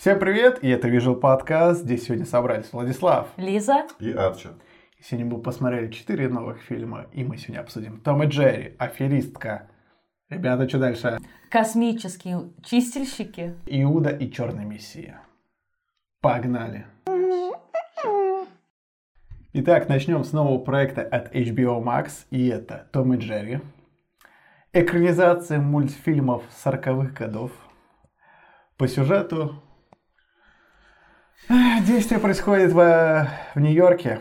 Всем привет, и это Visual Podcast. Здесь сегодня собрались Владислав Лиза и Арчи. Сегодня мы посмотрели четыре новых фильма, и мы сегодня обсудим Том и Джерри, Аферистка. Ребята, что дальше? Космические чистильщики. Иуда и Черный Мессия. Погнали! Итак, начнем с нового проекта от HBO Max, и это Том и Джерри. Экранизация мультфильмов 40-х годов. По сюжету Действие происходит в, в Нью-Йорке.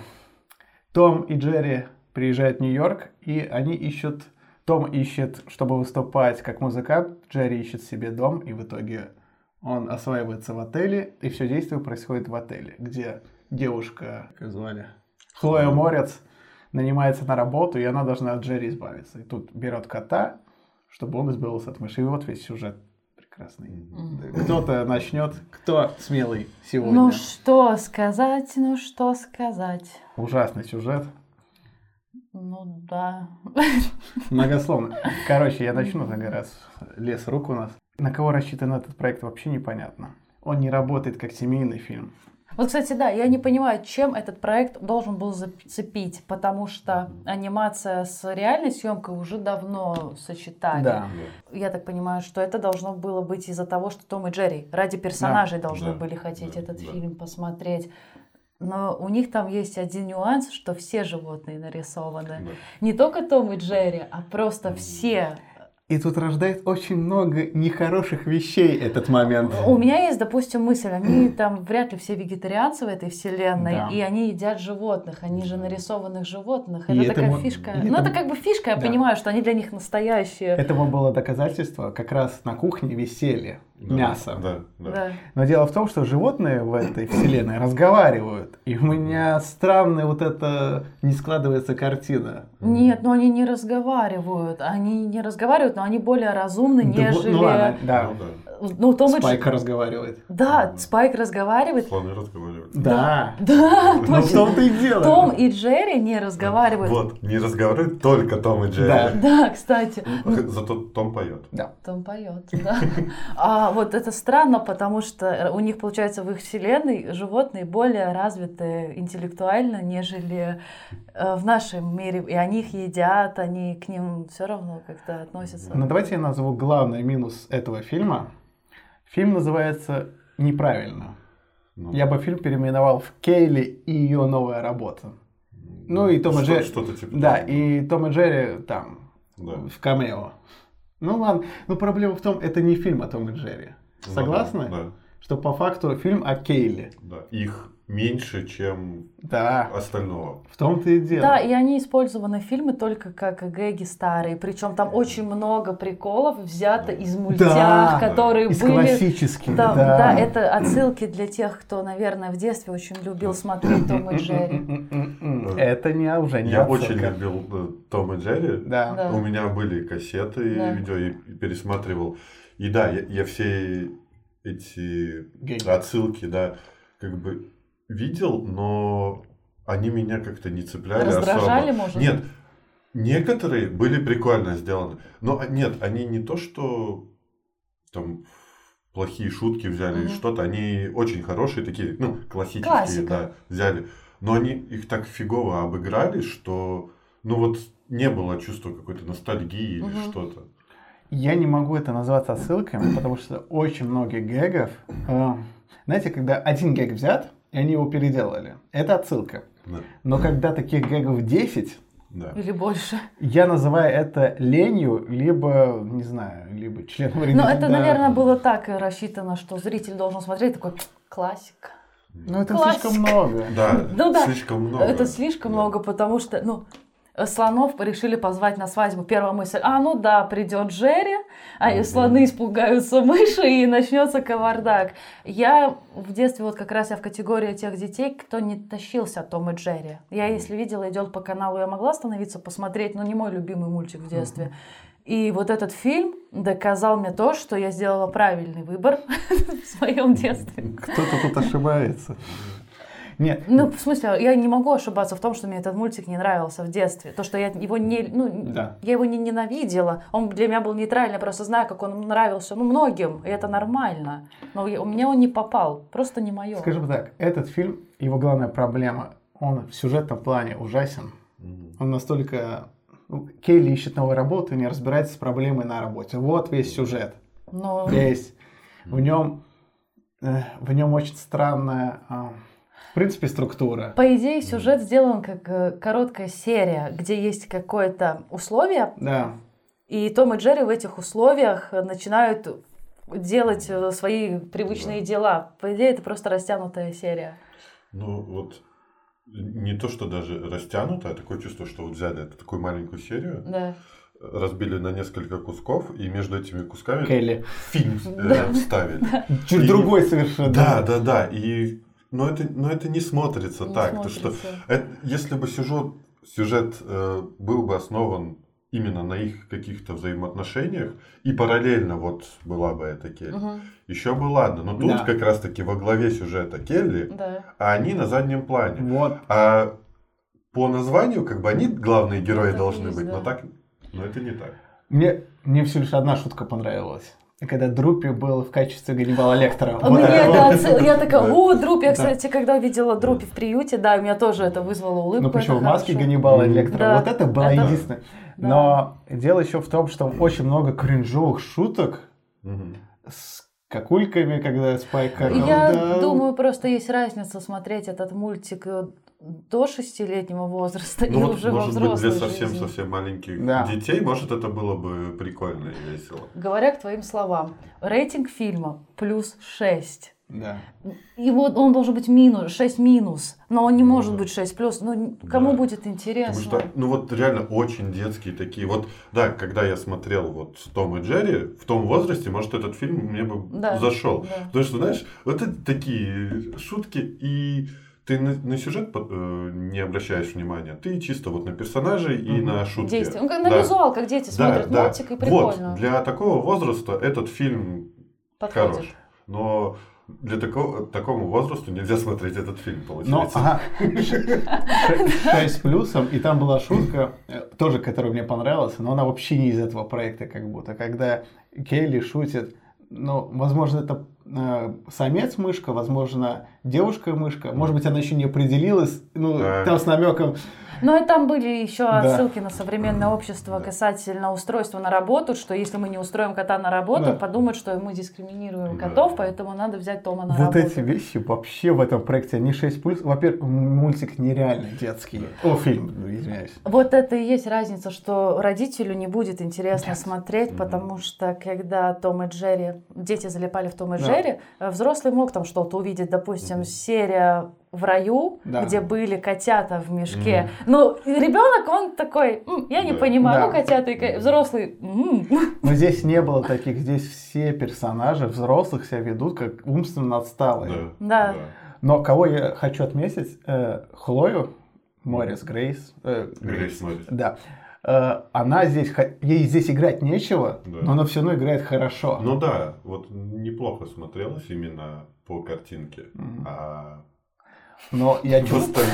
Том и Джерри приезжают в Нью-Йорк, и они ищут... Том ищет, чтобы выступать как музыкант, Джерри ищет себе дом, и в итоге он осваивается в отеле, и все действие происходит в отеле, где девушка, как звали, Хлоя Морец, нанимается на работу, и она должна от Джерри избавиться. И тут берет кота, чтобы он избавился от мыши. И вот весь сюжет прекрасный. Mm-hmm. Кто-то начнет. Кто смелый сегодня? Ну что сказать, ну что сказать. Ужасный сюжет. Ну да. Многословно. Короче, я начну так раз. Лес рук у нас. На кого рассчитан этот проект, вообще непонятно. Он не работает как семейный фильм. Вот, кстати, да, я не понимаю, чем этот проект должен был зацепить, потому что анимация с реальной съемкой уже давно сочетали. Да. Я так понимаю, что это должно было быть из-за того, что Том и Джерри ради персонажей да. должны да. были хотеть да. этот да. фильм посмотреть. Но у них там есть один нюанс, что все животные нарисованы. Да. Не только Том и Джерри, а просто все и тут рождает очень много нехороших вещей этот момент. У меня есть, допустим, мысль, они там вряд ли все вегетарианцы в этой вселенной, да. и они едят животных, они же нарисованных животных. Это и такая этому, фишка. Ну, это... это как бы фишка, я да. понимаю, что они для них настоящие. Этому было доказательство, как раз на кухне висели да, мясо. Да, да. да. Но дело в том, что животные в этой вселенной разговаривают. И у меня странная вот эта не складывается картина. Нет, но они не разговаривают. Они не разговаривают, но они более разумны, да, нежели... Ну ладно, да. Ну, да. Ну, Том Спайк и... разговаривает. Да, Спайк разговаривает. Слоны разговаривают. Да. Да, точно. Ну, в том-то и дело. Том и Джерри не разговаривают. Вот, не разговаривают только Том и Джерри. Да, да кстати. Зато Том поет. Да. Том поет, да. А вот это странно, потому что у них, получается, в их вселенной животные более развиты интеллектуально, нежели э, в нашем мире. И они их едят, они к ним все равно как-то относятся. Ну, давайте я назову главный минус этого фильма Фильм называется неправильно. Ну, Я бы фильм переименовал в Кейли и ее новая работа. Ну и Том и Джерри. Что-то типа. Да, и Том и Джерри там да. в камео. Ну ладно, но проблема в том, это не фильм о Том и Джерри. Согласны? Ну, да, да. Что по факту фильм о Кейли. Да. Их меньше, чем да. остального. В том-то и дело. Да, и они использованы фильмы только как гэги старые. Причем там очень много приколов взято из мультяк, да, которые из были. классических. Да, да. да, это отсылки для тех, кто, наверное, в детстве очень любил смотреть Том и Джерри. Это не уже не Я очень любил э, Том и Джерри. Да. да. У меня были кассеты, да. видео, и пересматривал. И да, я, я все эти Гейм. отсылки, да, как бы видел, но они меня как-то не цепляли Раздражали, особо. может? Нет, некоторые были прикольно сделаны. Но нет, они не то, что там плохие шутки взяли, угу. что-то, они очень хорошие такие, ну, классические, Классика. да, взяли. Но они их так фигово обыграли, что, ну вот, не было чувства какой-то ностальгии угу. или что-то. Я не могу это назвать отсылками, потому что очень много гэгов. Э, знаете, когда один гэг взят, и они его переделали. Это отсылка. Да. Но когда таких гэгов 10, да. Или больше. Я называю это ленью, либо, не знаю, либо членом Ну, это, да. наверное, было так рассчитано, что зритель должен смотреть такой классик. Ну, это Классик. слишком много. Да, ну, да, слишком много. Это слишком да. много, потому что, ну, слонов решили позвать на свадьбу. Первая мысль, а ну да, придет Джерри, а mm-hmm. слоны испугаются мыши и начнется кавардак. Я в детстве вот как раз я в категории тех детей, кто не тащился Том и Джерри. Я если видела, идет по каналу, я могла остановиться, посмотреть, но не мой любимый мультик в детстве. Mm-hmm. И вот этот фильм доказал мне то, что я сделала правильный выбор в своем детстве. Кто-то тут ошибается. Нет. Ну, в смысле, я не могу ошибаться в том, что мне этот мультик не нравился в детстве. То, что я его не, ну, Да. я его не ненавидела. Он для меня был нейтральный, я просто знаю, как он нравился, ну, многим, и это нормально. Но у меня он не попал, просто не мое. Скажем так, этот фильм, его главная проблема, он в сюжетном плане ужасен. Он настолько... ну, Келли ищет новую работу и не разбирается с проблемой на работе. Вот весь сюжет. Но Весь. В нем, э, в нем очень странная, а, в принципе, структура. по идее сюжет сделан как э, короткая серия, где есть какое-то условие, Да. и Том и Джерри в этих условиях начинают делать э, свои привычные дела. По идее, это просто растянутая серия. Ну, вот не то, что даже растянуто, а такое чувство, что вот взяли эту такую маленькую серию, Да. разбили на несколько кусков, и между этими кусками Келли. фильм э, вставили. Чуть другой совершенно. Да, да, да. И но это, но это не смотрится Не так. То, что смотрится. это- если бы сюжет, сюжет э, был бы основан именно на их каких-то взаимоотношениях, и параллельно вот была бы эта Келли, Мгм. еще бы ладно. Но тут Да. как раз-таки во главе сюжета Келли, Да. а они на заднем плане. Вот. А по названию, как бы они главные герои и должны есть, быть, да. но так, но это не так. Мне, мне всего лишь одна шутка понравилась. И Когда Друпи был в качестве Ганнибала Лектора. А Вот мне это это вот. я такая, Да. о, Друпи. Я, Да. кстати, когда видела Друпи в приюте, да, у меня тоже это вызвало улыбку. Ну почему, в маске хорошо. Ганнибала. Лектора. Да. Вот это было Это- единственное. Да. Но дело еще в том, что очень много кринжовых шуток с какульками, когда Спайк Я да. думаю, просто есть разница смотреть этот мультик э, до шестилетнего возраста и Ну вот, уже во может быть, для взрослой жизни. совсем-совсем маленьких Да. детей, может, это было бы прикольно и весело. Говоря к твоим словам, рейтинг фильма плюс 6. Да. И вот он должен быть минус, 6 минус, но он не Ну может да. быть 6 плюс. Ну, кому Да. будет Потому интересно? что, ну вот реально очень детские такие. Вот, да, когда я смотрел вот Том и Джерри, в том возрасте, может, этот фильм мне бы Да, зашел. да. Потому что, знаешь, вот это такие шутки, и ты на, на сюжет э, не обращаешь внимания, ты чисто вот на персонажей и Мгм. на шутки. Действие. Ну, как на Да. визуал, как дети Да, смотрят да. мультик, и прикольно. Вот, для такого возраста этот фильм Подходит. хорош. Но для такого, такому возрасту нельзя смотреть этот фильм, получается. ага, 6 с плюсом, и там была шутка, э, тоже, которая мне понравилась, но она вообще не из этого проекта как будто, когда Келли шутит, ну, возможно, это э, самец-мышка, возможно, девушка-мышка, может быть, она еще не определилась, ну, Да. там с намеком, Ну и там были еще Да. отсылки на современное общество касательно устройства на работу, что если мы не устроим кота на работу, Да. подумают, что мы дискриминируем Да. котов, поэтому надо взять Тома на вот работу. эти вещи вообще в этом проекте, они 6 плюс, во-первых, мультик нереально детский, о, фильм, извиняюсь. Вот это и есть разница, что родителю не будет интересно Нет. смотреть, потому что когда Том и Джерри, дети залипали в Том и Да. Джерри, э, взрослый мог там что-то увидеть, допустим, серия в раю, Да. где были котята в мешке. Ну, ребенок, он такой, «М, я не Да. понимаю, Да. ну котята и ко-». взрослый. «М». Но здесь не было таких, здесь все персонажи взрослых себя ведут как умственно отсталые. Да. Но кого я хочу отметить, э, Хлою, Морис Грейс, э, Грейс Моррис. да, Э, она здесь, ей здесь играть нечего, Да. но она все равно играет хорошо. Ну да, вот неплохо смотрелось именно по картинке. Мгм. А Но я чувствую,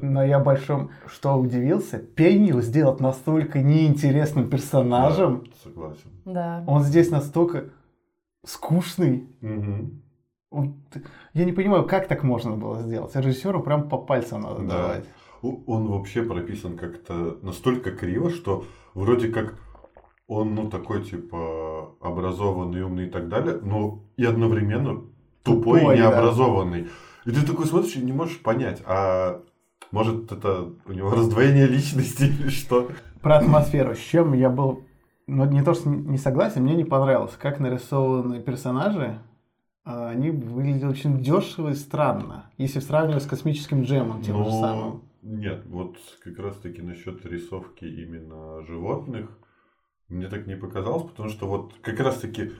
но я большом, что удивился, Пенни сделать настолько неинтересным персонажем. Да, согласен. Да. Он здесь настолько скучный. Мгм. Он- я не понимаю, как так можно было сделать. Режиссеру прям по пальцам надо Да. давать. Он вообще прописан как-то настолько криво, что вроде как он, ну, такой, типа, образованный, умный и так далее, но и одновременно тупой, Тупой, и да. И ты такой смотришь и не можешь понять, а может это у него раздвоение личности или что? Про атмосферу. С чем я был, ну не то что не согласен, мне не понравилось, как нарисованы персонажи. а, Они выглядели очень дешево и странно, если сравнивать с космическим джемом тем же Но самым. нет, вот как раз таки насчет рисовки именно животных мне так не показалось, потому что вот как раз таки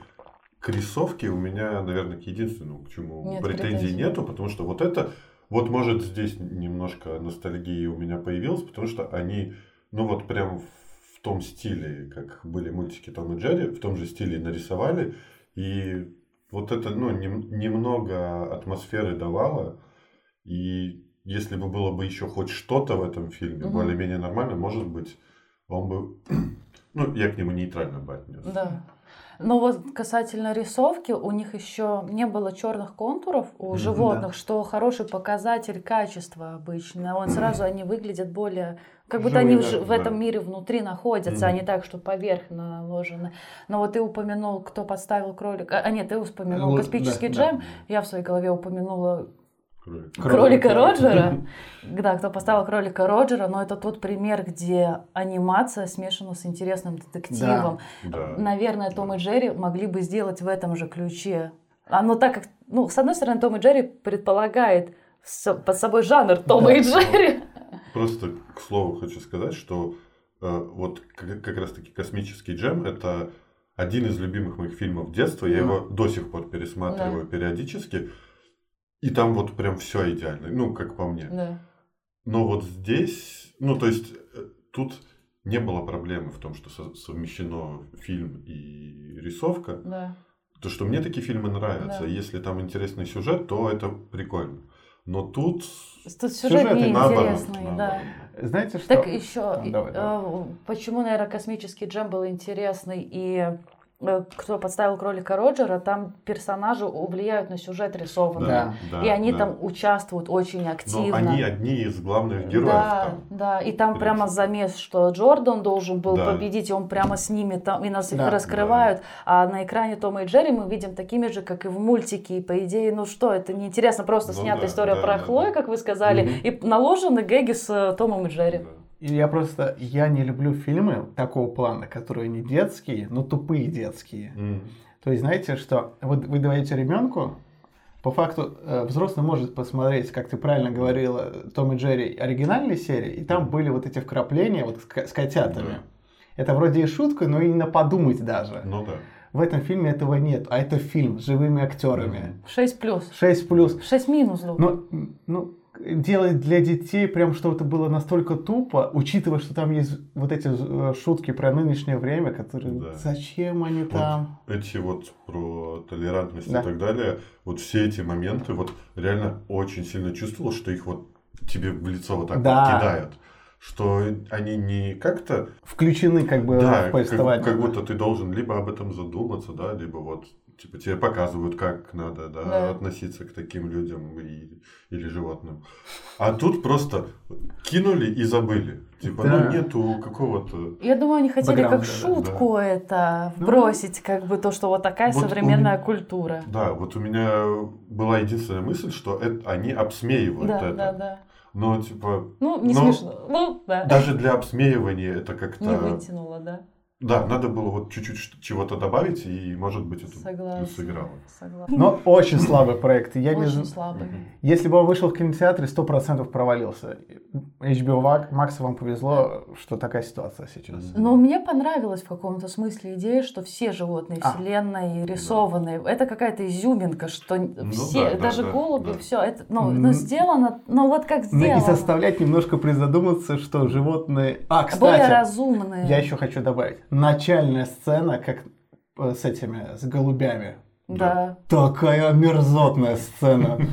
к рисовке у меня, наверное, к единственному, к чему Нет претензий претензий. нету, потому что вот это, вот может здесь немножко ностальгии у меня появилась, потому что они, ну вот прям в том стиле, как были мультики Том и Джерри, в том же стиле нарисовали, и вот это, ну, нем- немного атмосферы давало, И если бы было бы еще хоть что-то в этом фильме, угу. более-менее нормально, может быть, он бы... Ну, я к нему нейтрально бы отнес. Да. Но вот касательно рисовки, у них еще не было черных контуров у животных, да. что хороший показатель качества обычно. Он сразу они выглядят более, как будто Живые, они в, да. в этом мире внутри находятся, mm а не так, что поверх наложены. Но вот ты упомянул, кто подставил кролика. А нет, ты упомянул космический да, джем. Да. Я в своей голове упомянула Кролика, кролика Роджера. Да, кто поставил кролика Роджера, но это тот пример, где анимация смешана с интересным детективом. Да. Наверное, Том и Джерри могли бы сделать в этом же ключе. А, но так как, ну, с одной стороны, Том и Джерри предполагает под собой жанр Тома да. и Джерри. Просто к слову хочу сказать, что э, вот как, как раз таки космический джем это один из любимых моих фильмов детства. Я его до сих пор пересматриваю да. периодически. И там вот прям все идеально, ну, как по мне. Да. Но вот здесь, ну, то есть, э, тут не было проблемы в том, что совмещено фильм и рисовка. Да. То, что мне такие фильмы нравятся. Да. Если там интересный сюжет, то это прикольно. Но тут... Тут сюжет, сюжет неинтересный, да. Знаете что? Так еще, давай, давай. Э, почему, наверное, космический джем был интересный и кто подставил кролика Роджера, там персонажи влияют на сюжет рисованный. Да, да, и они да. там участвуют очень активно. Но они одни из главных героев. Да, там, да. И там прямо замес, что Джордан должен был да. победить, и он прямо с ними там, и нас да, их раскрывают. Да. А на экране Тома и Джерри мы видим такими же, как и в мультике. И по идее, ну что, это неинтересно, просто ну, снята да, история да, про да, Хлою, да. как вы сказали, угу. и наложены гэги с э, Томом и Джерри. Да. Я просто, я не люблю фильмы такого плана, которые не детские, но тупые детские. Mm. То есть, знаете, что вот вы даете ребенку, по факту э, взрослый может посмотреть, как ты правильно говорила, Том и Джерри оригинальной серии, и там были вот эти вкрапления вот с, с котятами. Mm. Это вроде и шутка, но и не подумать даже. Ну да. В этом фильме этого нет, а это фильм с живыми актерами. 6 плюс. 6 плюс. 6 минус. Ну, ну, делать для детей прям что-то было настолько тупо, учитывая, что там есть вот эти э, шутки про нынешнее время, которые да. зачем они вот там? Эти вот про толерантность да. и так далее, вот все эти моменты, вот реально очень сильно чувствовал, что их вот тебе в лицо вот так да. вот кидают. Что они не как-то... Включены как бы да, в повествование. Как, как будто ты должен либо об этом задуматься, да, либо вот типа тебе показывают, как надо да, да. относиться к таким людям и, или животным. А тут просто кинули и забыли. Типа, ну, да. ну нету какого-то. Я думаю, они хотели как шутку да. это ну, бросить, как бы то, что вот такая вот современная меня, культура. Да, вот у меня была единственная мысль, что это, они обсмеивают да, это. Да, да. Но типа. Ну, не смешно. Ну, да. Даже для обсмеивания это как-то. Не вытянуло, да. Да, надо было вот чуть-чуть чего-то добавить, и, может быть, это Согласна. сыграло. Согласна. Но очень слабый проект. Я очень не... слабый. Если бы он вышел в кинотеатре, сто процентов провалился. HBO Max вам повезло, что такая ситуация сейчас. Но мне понравилась в каком-то смысле идея, что все животные а. вселенной рисованные. Да. Это какая-то изюминка, что ну, все, да, даже да, голуби, да. все, это, ну, ну, сделано, ну вот как сделано. Ну, и заставлять немножко призадуматься, что животные... А, кстати, Более разумные. Я еще хочу добавить начальная сцена, как э, с этими, с голубями. Да. Такая мерзотная сцена.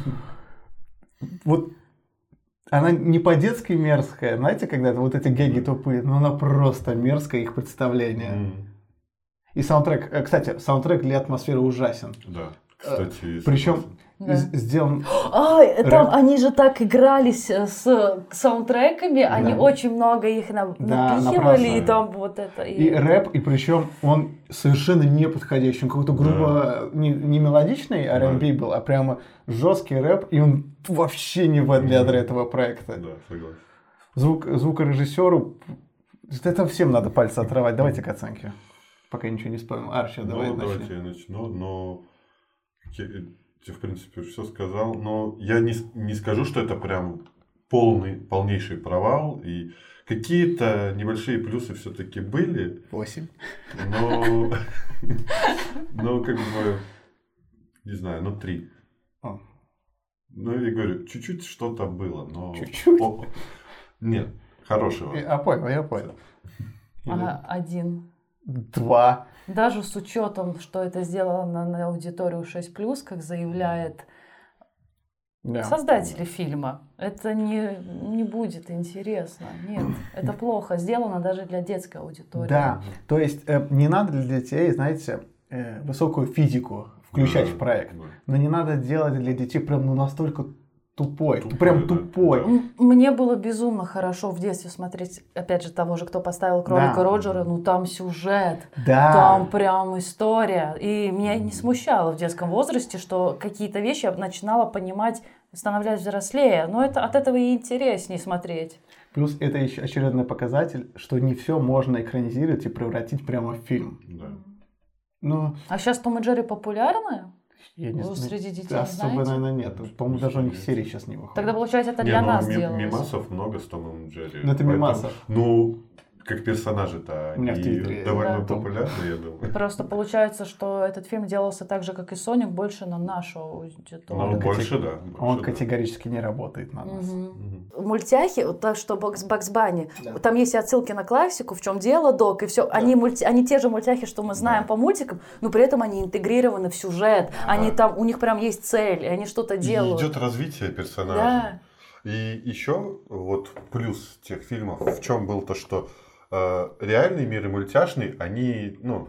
Вот она не по-детски мерзкая, знаете, когда вот эти геги тупые, но она просто мерзкая, их представление. И саундтрек, э, кстати, саундтрек для атмосферы ужасен. Да, кстати. Причем да. сделан. А, там они же так игрались э, с саундтреками, да. они очень много их на, да, напихивали, и там вот это. И, и рэп, и причем он совершенно не подходящий, он какой-то грубо да. не, не мелодичный R&B да. был, а прямо жесткий рэп, и он вообще не для да. этого проекта. Да, согласен. Звук, звукорежиссеру, это всем надо пальцы отрывать. Давайте к оценке. Пока ничего не вспомнил. Арчи, ну, давай давайте я начну, но ты, в принципе, все сказал. Но я не, не скажу, что это прям полный, полнейший провал. И какие-то небольшие плюсы все-таки были. Восемь. Но, но как бы, не знаю, ну три. Ну, я говорю, чуть-чуть что-то было, но... Чуть-чуть? Нет, хорошего. Я понял, я понял. Ага, один. Два. Даже с учетом, что это сделано на аудиторию 6+, как заявляет да. создатели фильма. Это не, не будет интересно. Нет, это плохо сделано даже для детской аудитории. Да, то есть э, не надо для детей, знаете, э, высокую физику включать в проект. Но не надо делать для детей прям ну, настолько тупой, тупой прям да. тупой. Мне было безумно хорошо в детстве смотреть, опять же, того же, кто поставил кролика да. Роджера, ну там сюжет, да. там прям история. И меня не смущало в детском возрасте, что какие-то вещи я начинала понимать, становляясь взрослее. Но это от этого и интереснее смотреть. Плюс это еще очередной показатель, что не все можно экранизировать и превратить прямо в фильм. Да. Ну, а сейчас Том и Джерри популярны? Я не знаю. среди детей Особо, не наверное, нет. По-моему, даже у них серии сейчас не выходит. Тогда, получается, это для не, ну, нас делалось. Мимасов много с Томом и Джерри. Ну, это мимасов. Ну, как персонажи-то они довольно да. популярны, я думаю. Просто получается, что этот фильм делался так же, как и Соник, больше на нашу аудиторию. Ну, больше, да. Больше, Он да. категорически не работает на нас. Угу. Угу. Мультяхи, вот так что Бакс, Бакс Банни, да. там есть отсылки на классику, в чем дело, док, и все. Да. Они, мульти... они те же мультяхи, что мы знаем да. по мультикам, но при этом они интегрированы в сюжет. Да. Они там, у них прям есть цель, и они что-то делают. И идет развитие персонажа. Да. И еще вот плюс тех фильмов, в чем был то, что реальный мир и мультяшный, они, ну,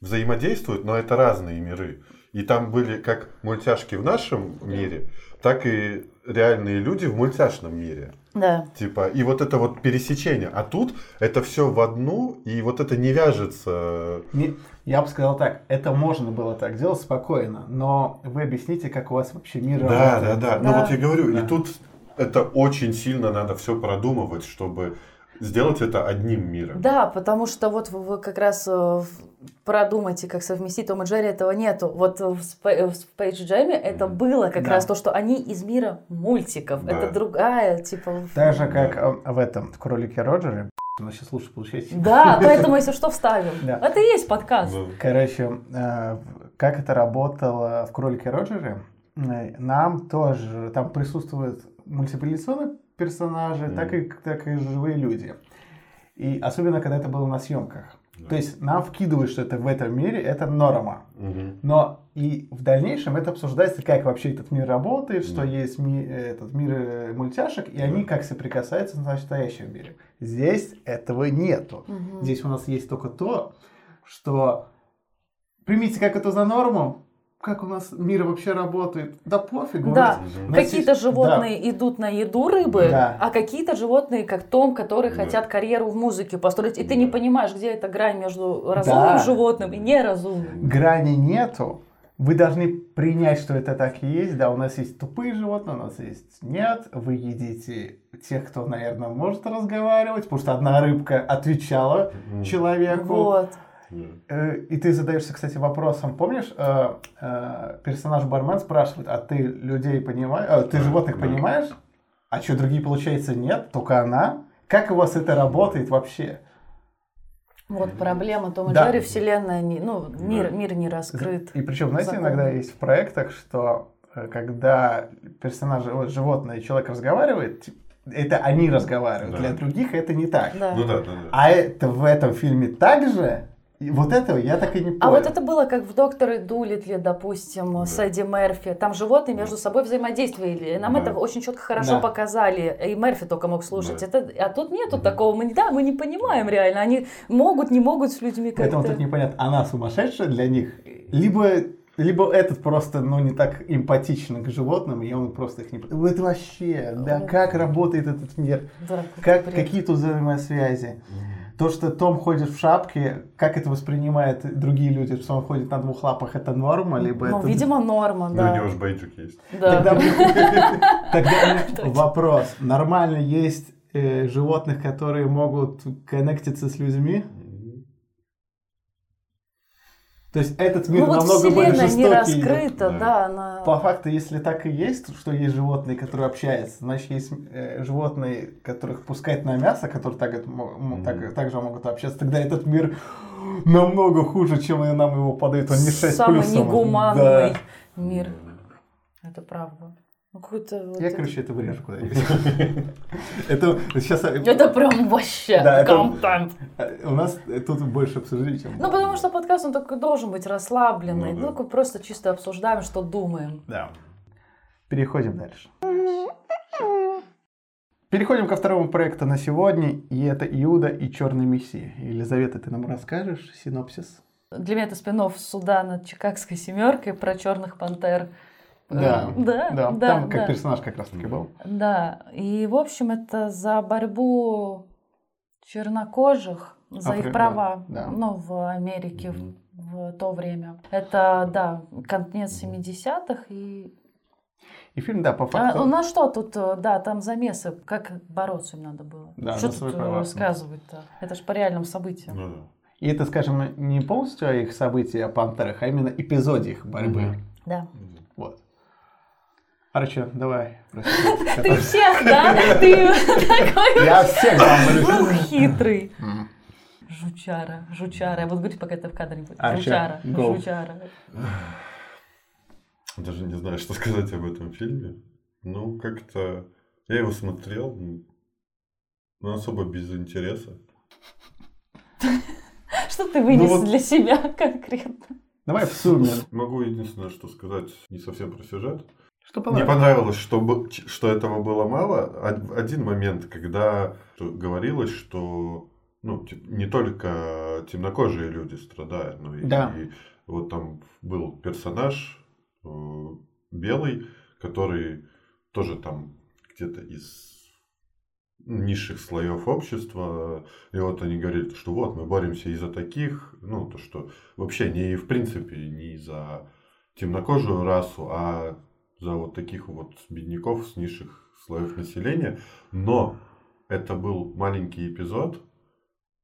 взаимодействуют, но это разные миры. И там были как мультяшки в нашем мире, так и реальные люди в мультяшном мире. Да. Типа, и вот это вот пересечение. А тут это все в одну, и вот это не вяжется. Не, я бы сказал так, это можно было так делать спокойно, но вы объясните, как у вас вообще мир да, работает. Да, да, да. Ну вот я говорю, да. и тут это очень сильно надо все продумывать, чтобы сделать это одним миром. Да, потому что вот вы как раз э, продумайте, как совместить Том и Джерри, этого нету. Вот в Space Jam это было как да. раз то, что они из мира мультиков. Да. Это другая, типа... Так же, как да. в этом, в Кролике Роджере. У нас сейчас лучше получается. Да, поэтому если что, вставим. Да. Это и есть подкаст. Короче, э, как это работало в Кролике Роджере, э, нам тоже, там присутствует мультипликационный персонажи, mm. так, и, так и живые люди. И особенно, когда это было на съемках. Да. То есть нам вкидывают, что это в этом мире, это норма. Угу. Но и в дальнейшем это обсуждается, как вообще этот мир работает, что да. есть ми, этот мир э, мультяшек, и да. они как соприкасаются в настоящем мире. Здесь этого нету. Угу. Здесь у нас есть только то, что примите как это за норму, как у нас мир вообще работает. Да пофигу. Да, какие-то есть... животные да. идут на еду рыбы, да. а какие-то животные, как Том, которые да. хотят карьеру в музыке построить. И ты не понимаешь, где эта грань между разумным да. животным и неразумным. Грани нету. Вы должны принять, что это так и есть. Да, у нас есть тупые животные, у нас есть нет. Вы едите тех, кто, наверное, может разговаривать, потому что одна рыбка отвечала человеку. Вот. Э, и ты задаешься, кстати, вопросом, помнишь, э, э, персонаж бармен спрашивает, а ты людей понимаешь, ты животных понимаешь? А что, другие, получается, нет, только она? Как у вас это работает вообще? Вот проблема Тома да. Джерри, вселенная, не, ну, мир, мир не раскрыт. И причем, знаете, закон. иногда есть в проектах, что когда персонажи, вот, животное и человек разговаривает, это они разговаривают, да. для других это не так. Да. Ну, да, да, да. А это в этом фильме также и вот этого я так и не понял. А вот это было как в «Докторе Дулитле», допустим, да. с Эдди Мерфи. Там животные между собой взаимодействовали. Нам да. это очень четко хорошо да. показали. И Мерфи только мог слушать. Да. Это, а тут нету да. такого. Мы, да, мы не понимаем реально. Они могут, не могут с людьми как-то. Поэтому тут непонятно, она сумасшедшая для них, либо либо этот просто, ну, не так эмпатичен к животным, и он просто их не... Это вообще, да, как работает этот мир, да, как, какие тут взаимосвязи. То, что Том ходит в шапке, как это воспринимают другие люди, что он ходит на двух лапах, это норма, либо ну, это... видимо, норма, да. Ну, у него же бейджик есть. Да. Тогда вопрос. Нормально есть э, животных, которые могут коннектиться с людьми? То есть этот мир ну, вот намного более жестокий. не раскрыта, да. да она... По факту, если так и есть, что есть животные, которые общаются, значит, есть э, животные, которых пускают на мясо, которые так, mm-hmm. так, также могут общаться, тогда этот мир намного хуже, чем нам его подают. Он не 6 Самый плюсом. негуманный да. мир. Это правда. Какой-то вот Я, короче, это вырежу куда-нибудь. Это сейчас... Это прям вообще контент. У нас тут больше обсуждений, чем... Ну, потому что подкаст, он такой должен быть расслабленный. Ну, просто чисто обсуждаем, что думаем. Да. Переходим дальше. Переходим ко второму проекту на сегодня, и это Иуда и Черный Мессия. Елизавета, ты нам расскажешь синопсис? Для меня это спин суда над Чикагской семеркой про черных пантер. Да, да, да, да там как да. персонаж как раз таки был. Да, и в общем это за борьбу чернокожих за Афри- их права, да, ну, в Америке Мгм. в, в то время. Это, да, конец 70-х и... И фильм, да, по А, факту... ну что тут, э, да, там замесы, как бороться им надо было. Да, что тут э, права. рассказывать-то? Это же по реальным событиям. Ну да. И это, скажем, не полностью о их событии о пантерах, а именно эпизоде их борьбы. Мгм. Да. Арчо, давай. Ты всех, да? Ты такой Я всех ну, хитрый. Жучара, жучара. Я буду говорить, пока это в кадре будет. А, Жучара, жучара. Даже не знаю, что сказать об этом фильме. Ну, как-то... Я его смотрел, ну, но особо без интереса. Что ты вынес Ну для себя конкретно? Давай в сумме. Могу единственное, что сказать, не совсем про сюжет. Что Мне понравилось? понравилось, что, что этого было мало. Од- Один момент, когда говорилось, что ну, не только темнокожие люди страдают, но и, Да. и вот там был персонаж э, белый, который тоже там где-то из низших слоев общества, и вот они говорили, что вот мы боремся из-за таких, ну, то, что вообще не в принципе не за темнокожую расу, а за вот таких вот бедняков с низших слоев населения. Но это был маленький эпизод,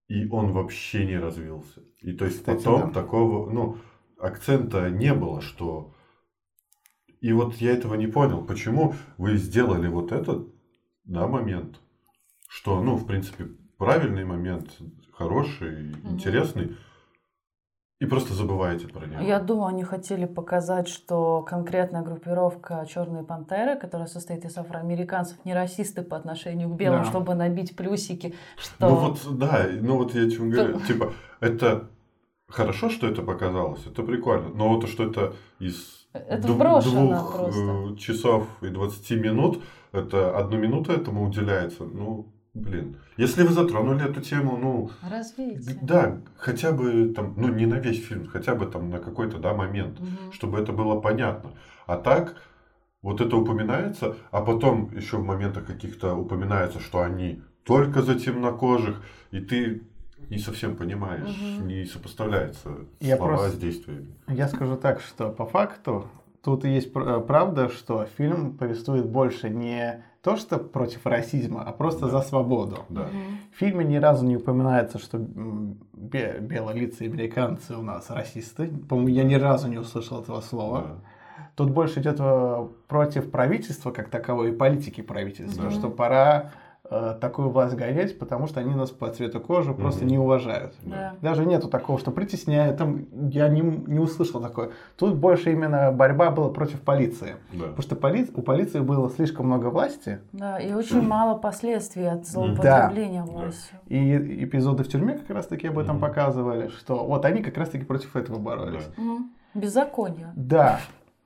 и он вообще не развился. И то есть Кстати, потом да. такого, ну, акцента не было, что... И вот я этого не понял, почему вы сделали вот этот, да, момент, что, ну, в принципе, правильный момент, хороший, Мгм. интересный, и просто забываете про него. Я думаю, они хотели показать, что конкретная группировка Черные пантеры, которая состоит из афроамериканцев, не расисты по отношению к белым, Да. чтобы набить плюсики, что Ну вот, да, ну вот я чем говорю. То- Типа, это хорошо, что это показалось, это прикольно. Но вот что это из Это дв- двух просто. э, часов и 20 минут, это одну минуту этому уделяется. Ну, блин. Если вы затронули эту тему, ну, развитие. да, хотя бы там, ну не на весь фильм, хотя бы там на какой-то, да, момент, Мгм. чтобы это было понятно. А так, вот это упоминается, а потом еще в моментах каких-то упоминается, что они только за темнокожих, и ты не совсем понимаешь, Мгм. не сопоставляется Я слова просто- с действиями. Я скажу так, что по факту тут есть пр- правда, что фильм повествует больше не то, что против расизма, а просто Да. за свободу. Да. В фильме ни разу не упоминается, что бе- белолицые американцы у нас расисты. По-моему, я ни разу не услышал этого слова. Да. Тут больше идет э, против правительства как таковой и политики правительства, Да. что пора такую власть гонять, потому что они нас по цвету кожи просто Мгм. не уважают. Да. Даже нету такого, что притесняют. Там я не, не услышал такое. Тут больше именно борьба была против полиции. Да. Потому что поли- у полиции было слишком много власти, Да, и очень мало последствий от злоупотребления властью. и эпизоды в тюрьме как раз таки об этом Мгм. показывали, что вот они как раз таки против этого боролись. Да. Мгм. Беззаконие. Да.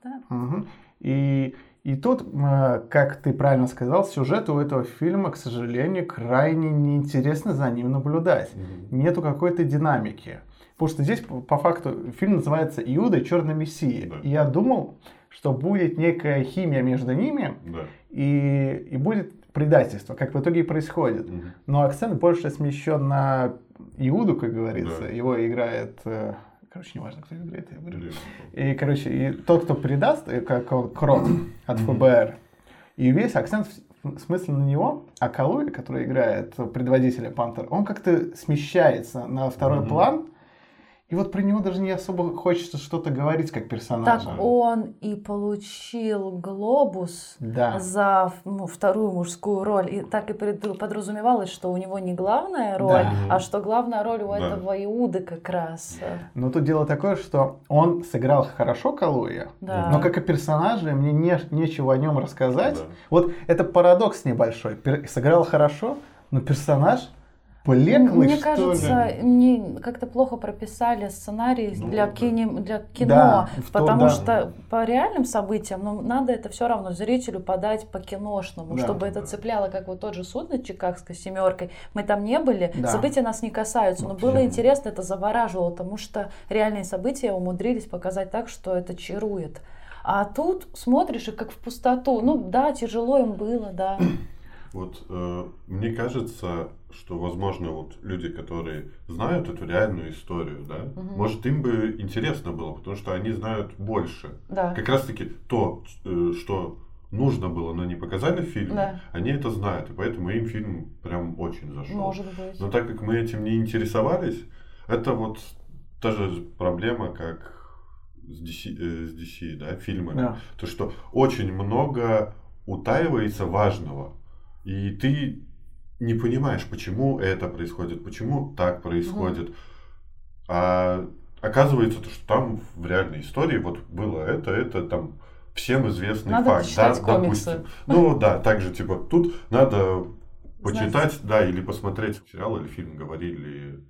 Да. Мгм. И, и тут, э, как ты правильно сказал, сюжет у этого фильма, к сожалению, крайне неинтересно за ним наблюдать. Мгм. Нету какой-то динамики. Потому что здесь, по факту, фильм называется «Иуда и Черный Мессия». Да. И я думал, что будет некая химия между ними, Да. и, и будет предательство, как в итоге и происходит. Мгм. Но акцент больше смещен на Иуду, как говорится. Да. Его играет... Короче, неважно, кто его играет, я говорю. Блин. И, короче, и тот, кто предаст, э, как он, Крот от ФБР, и весь акцент в смысле на него, а Калуи, который играет предводителя Пантер, он как-то смещается на второй план, и вот про него даже не особо хочется что-то говорить как персонажа. Так он и получил глобус Да. за ну, вторую мужскую роль. И так и подразумевалось, что у него не главная роль, Да. а что главная роль у Да. этого Иуды как раз. Но тут дело такое, что он сыграл хорошо Калуя, Да. но как и персонажа мне не, нечего о нем рассказать. Да. Вот это парадокс небольшой. Пер- сыграл хорошо, но персонаж Блеклый, Мне кажется, ли? не как-то плохо прописали сценарий Ну, для, да. кино, для кино, Да, в то- потому да. что по реальным событиям, ну, надо это все равно зрителю подать по киношному, Да. чтобы это цепляло, как вот тот же суд над Чикагской семеркой. Мы там не были, Да. события нас не касаются, но было интересно, это завораживало, потому что реальные события умудрились показать так, что это чарует. А тут смотришь и как в пустоту. Ну да, тяжело им было, да. Вот э, мне кажется, что, возможно, вот люди, которые знают эту реальную историю, да, Мгм. может, им бы интересно было, потому что они знают больше. Да. Как раз-таки то, э, что нужно было, но не показали в фильме, Да. они это знают, и поэтому им фильм прям очень зашел. Может быть. Но так как мы этим не интересовались, это вот та же проблема, как с DC, э, с DC да, фильмами. Да. То, что очень много утаивается важного. И ты не понимаешь, почему это происходит, почему так происходит. А оказывается, то, что там в реальной истории вот было это, это там всем известный Надо факт. да, комиксы. допустим. Ну да, также типа тут надо почитать, да, или посмотреть сериал или фильм, говорили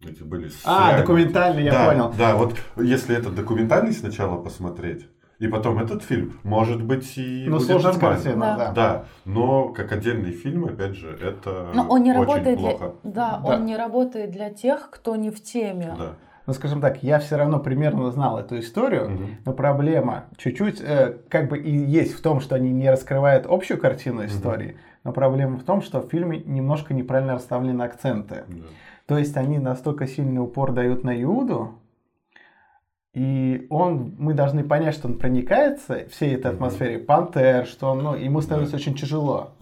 эти были с А, документальный, я да, понял. Да, вот если этот документальный сначала посмотреть, и потом этот фильм, может быть и Ну, будет нормально. картина, Да. да. Да, но как отдельный фильм, опять же, это Но он не очень работает для, плохо. да, Да. он не работает для тех, кто не в теме. Да. Ну, скажем так, я все равно примерно знал эту историю, Мгм. но проблема чуть-чуть э, как бы и есть в том, что они не раскрывают общую картину истории, но проблема в том, что в фильме немножко неправильно расставлены акценты. Да. То есть они настолько сильный упор дают на Иуду, и он, мы должны понять, что он проникается всей этой атмосфере пантер, что он, ну, ему становится очень тяжело.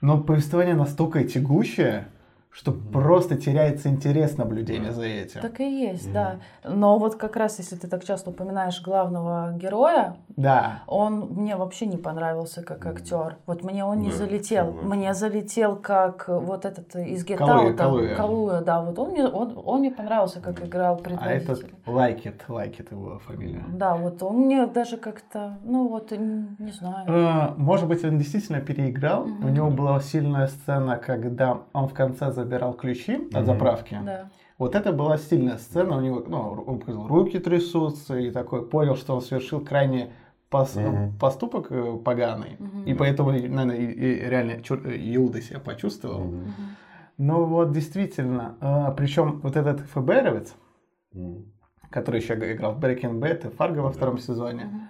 Но повествование настолько тягучее, что просто теряется интерес наблюдения за этим. Так и есть, Мгм. да. Но вот как раз, если ты так часто упоминаешь главного героя, Да. он мне вообще не понравился как актер. Вот мне он не Да, залетел. согласен. Мне залетел как вот этот из Get Калуя, да. Вот он мне, он, он мне понравился, как играл А предводитель. этот Like It, Like It его фамилия. Да, вот он мне даже как-то, ну вот, не знаю. Э, Может быть, он действительно переиграл. Мгм. У него была сильная сцена, когда он в конце забирал ключи от Мгм. заправки. Да. Вот это была стильная сцена. У него, ну, он показал, руки трясутся и такой понял, что он совершил крайне пос- Мгм. поступок э, поганый. Мгм. И поэтому, наверное, и, и реально чур- Иуда себя почувствовал. Мгм. Но вот действительно, причем вот этот ФБРовец, Мгм. который еще играл в Breaking Bad и Фарго во Да. втором сезоне.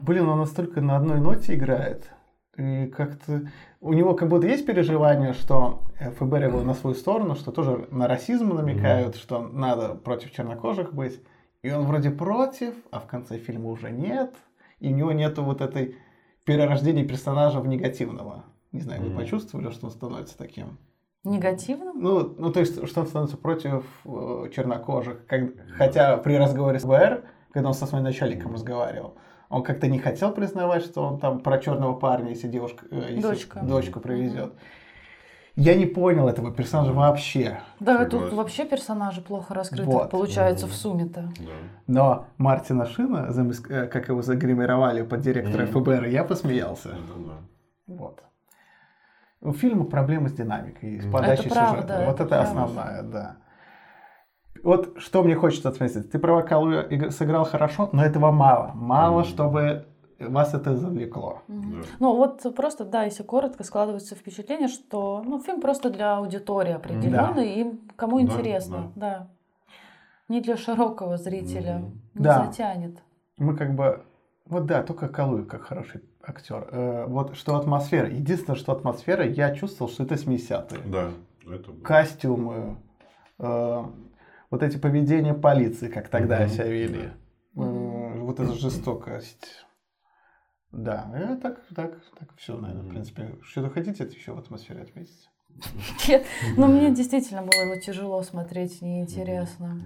Блин, он настолько на одной ноте играет. И как-то у него как будто есть переживание, что э, ФБР его на свою сторону, что тоже на расизм намекают, что надо против чернокожих быть. И он вроде против, а в конце фильма уже нет. И у него нету вот этой перерождения персонажа в негативного. Не знаю, вы Мгм. почувствовали, что он становится таким? Негативно? Ну, ну то есть, что он становится против э, чернокожих. Как- хотя при разговоре с ФБР, когда он со своим начальником разговаривал, он как-то не хотел признавать, что он там про черного парня, если девушка, э, если Дочка. дочку привезет. Я не понял этого персонажа вообще. Да, тут Согласен. вообще персонажи плохо раскрыты, Вот. получается, Мгм. в сумме-то. Да. Но Мартина Шина, э, как его загримировали под директора Мгм. ФБР, я посмеялся. Это да. Вот. У фильма проблемы с динамикой, с подачей Это правда, сюжета. это вот это правда. основное, да. Вот что мне хочется отметить. Ты права, Калуя иг- сыграл хорошо, но этого мало. Мало, Мгм. чтобы вас это завлекло. Мгм. Да. Ну вот просто, да, если коротко, складывается впечатление, что ну, фильм просто для аудитории определенной, и кому Да, интересно, да. Не для широкого зрителя, Мгм. не Да. затянет. Мы как бы... Вот да, только Калуя как хороший актер. Э, вот что атмосфера. Единственное, что атмосфера, я чувствовал, что это 70-е. Да, это было. Костюмы, э, вот эти поведения полиции, как тогда Мгм. себя вели. Э, Вот эта жестокость. Да, э, так, так, так, все, наверное, в принципе. Что-то хотите еще в атмосфере отметить? Нет, Но мне действительно было его тяжело смотреть, неинтересно.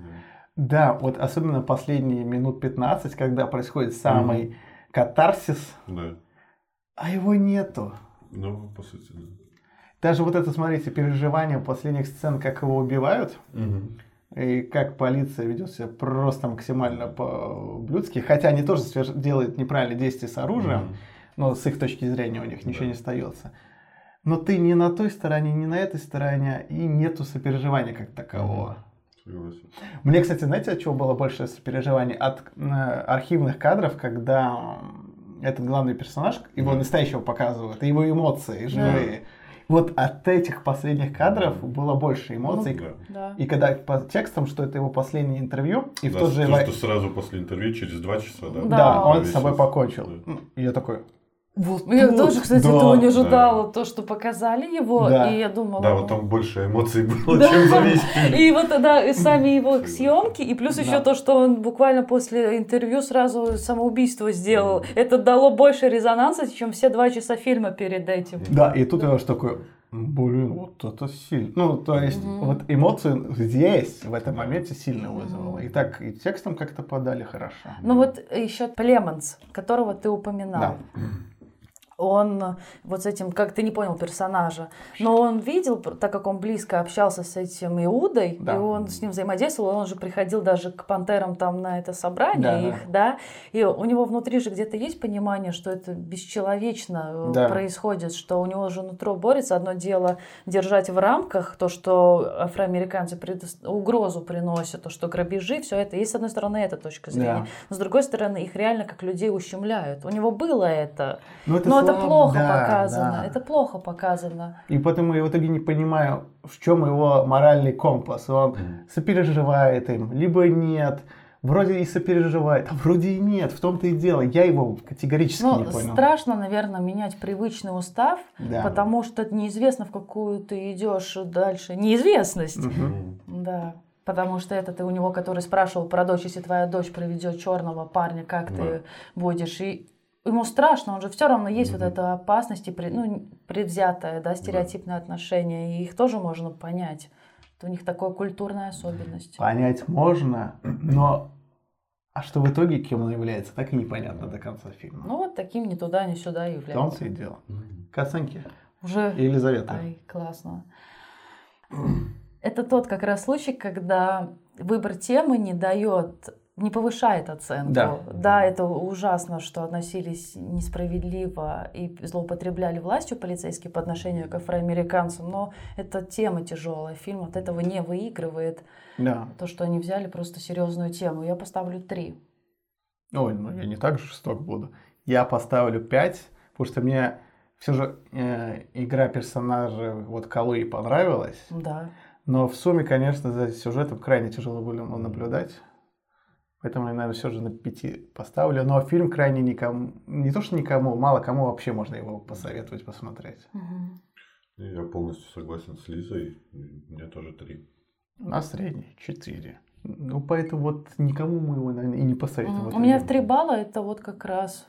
Да, вот особенно последние минут 15, когда происходит самый катарсис, Да. а его нету. Ну, по сути, да. Даже вот это, смотрите, переживание последних сцен, как его убивают, Мгм. И как полиция ведет себя просто максимально по-блюдски, хотя они тоже делают неправильные действия с оружием, Мгм. но с их точки зрения у них ничего Да. не остается. но ты не на той стороне, не на этой стороне, и нету сопереживания как такового. Согласен. Мне, кстати, знаете, от чего было больше сопереживания? От э, архивных кадров, когда этот главный персонаж, его mm. настоящего показывают, и его эмоции живые. Yeah. Вот от этих последних кадров было больше эмоций. Ну, да. И когда по текстам, что это его последнее интервью, и да, в тот же... То, что сразу после интервью, через два часа, да? Да, да он с собой покончил. Да. И я такой, вот, я тут, тоже, кстати, да, этого не ожидала, да. то, что показали его, да. и я думала... Да, вот там больше эмоций было, да. чем за И вот тогда и сами его съемки, и плюс да. еще то, что он буквально после интервью сразу самоубийство сделал. Да. Это дало больше резонанса, чем все два часа фильма перед этим. Да, и тут я же такой, Блин, вот это сильно. Ну, то есть, угу. вот эмоции здесь, в этом моменте, сильно вызвало. И так, и текстом как-то подали хорошо. Ну, вот еще Племонс, которого ты упоминал. Да он э, вот с этим, как ты не понял персонажа, но он видел, так как он близко общался с этим Иудой, да. и он с ним взаимодействовал, он же приходил даже к пантерам там на это собрание да. их, да, и у него внутри же где-то есть понимание, что это бесчеловечно э, да. происходит, что у него же нутро борется, одно дело держать в рамках то, что афроамериканцы пред... угрозу приносят, то, что грабежи, все это, есть с одной стороны эта точка зрения, да. но с другой стороны их реально как людей ущемляют, у него было это, но это но это плохо да, показано. Да. Это плохо показано. И поэтому я в итоге не понимаю, в чем его моральный компас. Он сопереживает им, либо нет. Вроде и сопереживает, а вроде и нет. В том-то и дело. Я его категорически Но не понял. Страшно, наверное, менять привычный устав, да. потому что неизвестно, в какую ты идешь дальше. Неизвестность. Угу. Да. Потому что это ты у него, который спрашивал про дочь, если твоя дочь приведет черного парня, как да. ты будешь. И ему страшно, он же все равно есть mm-hmm. вот эта опасность и ну, предвзятое, да, стереотипное да. отношение, и их тоже можно понять. Это у них такая культурная особенность. Понять можно, но а что в итоге кем он является, так и непонятно до конца фильма. Ну вот таким ни туда, ни сюда является. В том-то и дело. Касанки. Уже. Елизавета. Ай, классно. Это тот как раз случай, когда выбор темы не дает не повышает оценку. Да. да, это ужасно, что относились несправедливо и злоупотребляли властью полицейские по отношению к афроамериканцам, но эта тема тяжелая, фильм от этого не выигрывает. Да. То, что они взяли просто серьезную тему. Я поставлю три. Ой, ну я не так жесток буду. Я поставлю пять, потому что мне все же э, игра персонажа вот Калуи понравилась. Да. Но в сумме, конечно, за сюжетом крайне тяжело было наблюдать. Поэтому я, наверное, все же на пяти поставлю. Но фильм крайне никому, не то что никому, мало кому вообще можно его посоветовать посмотреть. Угу. Я полностью согласен с Лизой. У меня тоже три. У нас средний, четыре. Ну, поэтому вот никому мы его, наверное, и не посоветуем. У меня в три балла это вот как раз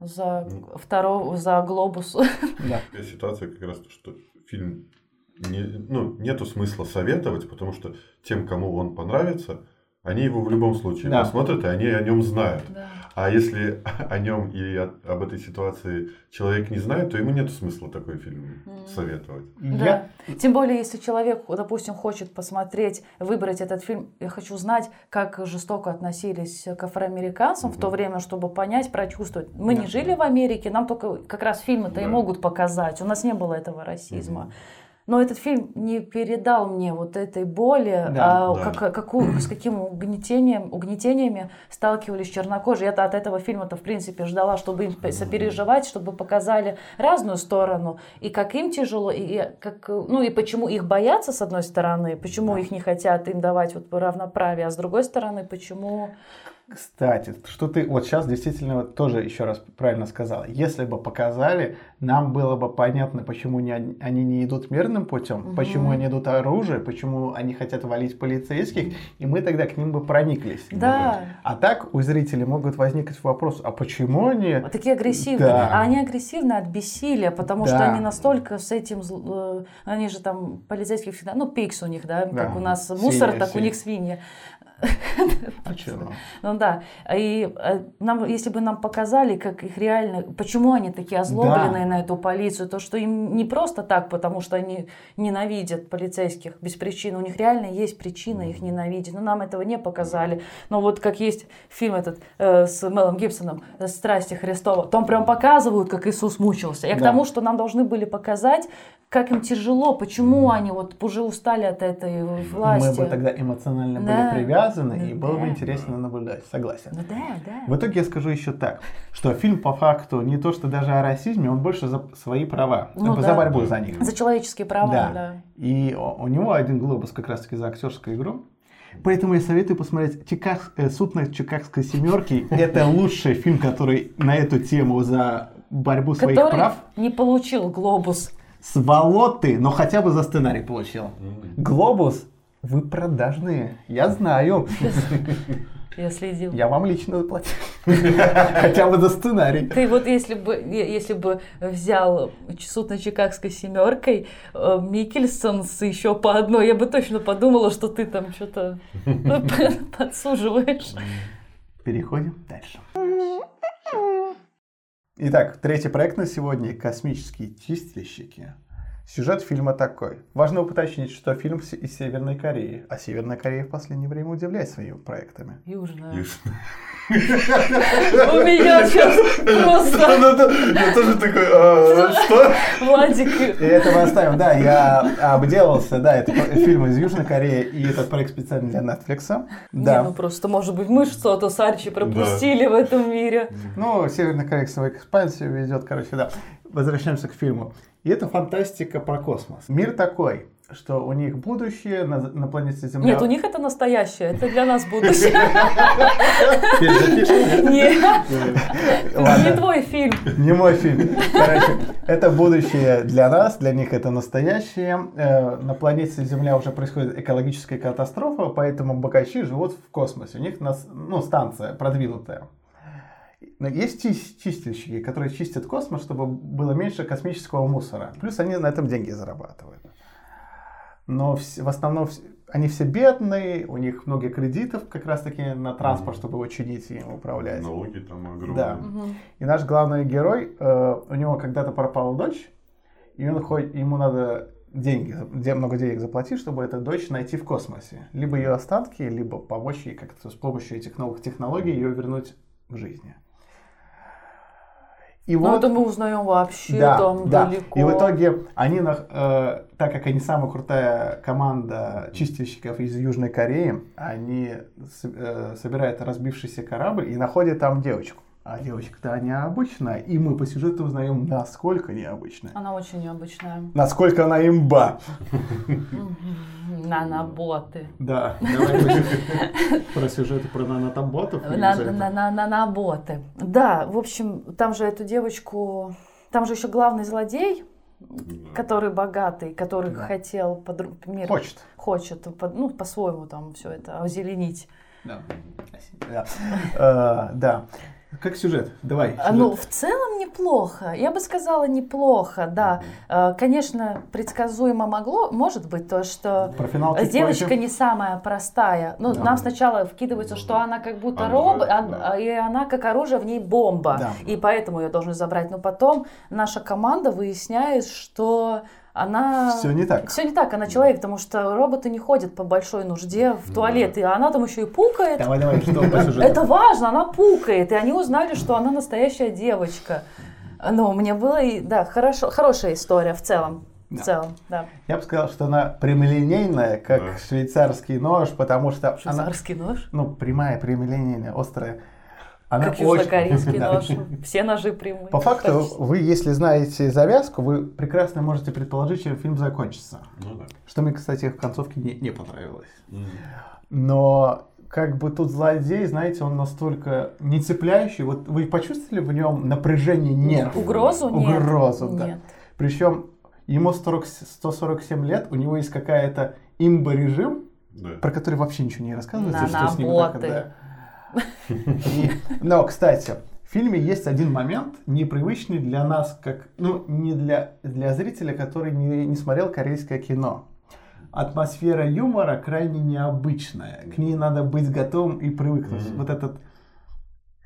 за ну, второго, за глобус. Да. Ситуация как раз, что фильм не, ну, нету смысла советовать, потому что тем, кому он понравится, они его в любом случае да. посмотрят, и они о нем знают. Да. А если о нем и об этой ситуации человек не знает, то ему нет смысла такой фильм mm. советовать. Да. Я... Тем более, если человек, допустим, хочет посмотреть, выбрать этот фильм, я хочу знать, как жестоко относились к афроамериканцам mm-hmm. в то время, чтобы понять, прочувствовать. Мы да. не жили в Америке, нам только как раз фильмы-то да. и могут показать. У нас не было этого расизма. Mm-hmm. Но этот фильм не передал мне вот этой боли, да, а да. Как, какую, с каким угнетением, угнетениями сталкивались чернокожие. Я от этого фильма-то, в принципе, ждала, чтобы им сопереживать, чтобы показали разную сторону. И как им тяжело, и как, ну и почему их боятся, с одной стороны, почему да. их не хотят им давать вот равноправие, а с другой стороны, почему кстати, что ты вот сейчас действительно тоже еще раз правильно сказала. Если бы показали, нам было бы понятно, почему не, они не идут мирным путем, угу. почему они идут оружие, почему они хотят валить полицейских, и мы тогда к ним бы прониклись. Да. А так у зрителей могут возникнуть вопрос, а почему они... Вот такие агрессивные. Да. А они агрессивны от бессилия, потому да. что они настолько с этим... Э, они же там полицейских всегда... Ну, пикс у них, да, да. как у нас мусор, свинья, так свинья. у них свиньи Почему? Ну да. И э, нам, если бы нам показали, как их реально, почему они такие озлобленные Да. на эту полицию, то что им не просто так, потому что они ненавидят полицейских без причины. У них реально есть причина их ненавидеть. Но нам этого не показали. Но вот как есть фильм этот э, с Мелом Гибсоном э, «Страсти Христова», там прям показывают, как Иисус мучился. Я к Да. тому, что нам должны были показать, как им тяжело, почему они вот уже устали от этой власти. Мы бы тогда эмоционально Да. были привязаны, и Да. было бы интересно наблюдать. Согласен. Ну да, да. В итоге я скажу еще так, что фильм по факту не то, что даже о расизме, он больше за свои права, Ну за да. борьбу за них. За человеческие права, Да. да. И у у него один глобус как раз-таки за актерскую игру. Поэтому я советую посмотреть Чикаг... э, «Суд на Чикагской семерке». Это лучший фильм, который на эту тему за борьбу своих Который прав. не получил глобус. Сволоты, но хотя бы за сценарий получил. Глобус, вы продажные, я знаю. Я следил. Я вам лично заплатил. Хотя бы за сценарий. Ты вот если бы, если бы взял суд на Чикагской семеркой, э, Микельсон с еще по одной, я бы точно подумала, что ты там что-то подсуживаешь. Переходим дальше. Итак, третий проект на сегодня – «Космические чистильщики». Сюжет фильма такой. Важно уточнить, что фильм из Северной Кореи, а Северная Корея в последнее время удивляет своими проектами. Южная. Южная. У меня сейчас просто Я тоже такой, «А, что? Владик. И это мы оставим. Да, я обделался. Да, это фильм из Южной Кореи, и этот проект специально для Netflix. Не, ну Да. просто, может быть, мы что-то с Арчи пропустили в этом мире. Ну, Северная Корея свою экспансию ведет, короче, да. Возвращаемся к фильму. И это фантастика про космос. Мир такой, что у них будущее на, на планете Земля. Нет, у них это настоящее, это для нас будущее. Нет, не твой фильм. Не мой фильм. Короче, это будущее для нас, для них это настоящее. Э, На планете Земля уже происходит экологическая катастрофа, поэтому богачи живут в космосе. У них ну, станция продвинутая. Но есть чис- чистильщики, которые чистят космос, чтобы было меньше космического мусора. Плюс они на этом деньги зарабатывают. Но в основном они все бедные, у них много кредитов как раз таки на транспорт, чтобы его чинить и им управлять. Налоги там огромные. Да. И наш главный герой, э, у него когда-то пропала дочь, и он хоть, ему надо деньги, де- много денег заплатить, чтобы эту дочь найти в космосе. Либо ее останки, либо помочь ей как-то с помощью этих новых технологий ее вернуть к жизни. И Ну, это мы узнаем вообще да, там да. далеко. И в итоге они, э, так как они самая крутая команда чистильщиков из Южной Кореи, они э, собирают разбившийся корабль и находят там девочку. А девочка-то необычная, и мы по сюжету узнаем, насколько необычная. Она очень необычная. Насколько она имба. Наноботы. Да, про сюжеты про нанотоботов. или На- за это? на- на- Наноботы. Да, в общем, там же эту девочку... Там же еще главный злодей, который богатый, который хотел подру- мир... Хочет. Хочет, под- ну, по-своему там все это озеленить. Да. Да. Как сюжет? Давай. А, сюжет. Ну, в целом неплохо. Я бы сказала, неплохо, да. Э, Конечно, предсказуемо могло, может быть, то, что Про финал девочка позже. не самая простая. Ну, Да. нам сначала вкидывается, что она как будто робот, а- да. а- и она как оружие, в ней бомба. Да. И поэтому ее должны забрать. Но потом наша команда выясняет, что она... Все не так. Все не так, она человек, потому что роботы не ходят по большой нужде в туалет, и она там еще и пукает. Давай, давай, что по сюжету? Это важно, она пукает, и они узнали, что она настоящая девочка. Ну, мне было, и, да, хорошо, хорошая история в целом. В Да. целом, да. Я бы сказал, что она прямолинейная, как Да. швейцарский нож, потому что она, Швейцарский нож. ну, прямая, прямолинейная, острая. Она Как очень- южнокорейский Да. нож. Все ножи прямые. По факту, вы, если знаете завязку, вы прекрасно можете предположить, чем фильм закончится. Ну да. Что мне, кстати, в концовке не, не понравилось. М. Но как бы тут злодей, знаете, он настолько не цепляющий. Вот вы почувствовали в нем напряжение нервов? Угрозу? Нет. Угрозу, да. Нет. Причем ему 40 147 лет, у него есть какая-то имба-режим, Да. про который вообще ничего не рассказывается, что с ним так, да. И- Но, кстати, в фильме есть один момент, непривычный для нас, как, ну, не для, для зрителя, который не, не смотрел корейское кино. атмосфера юмора крайне необычная. К ней надо быть готовым и привыкнуть. Вот этот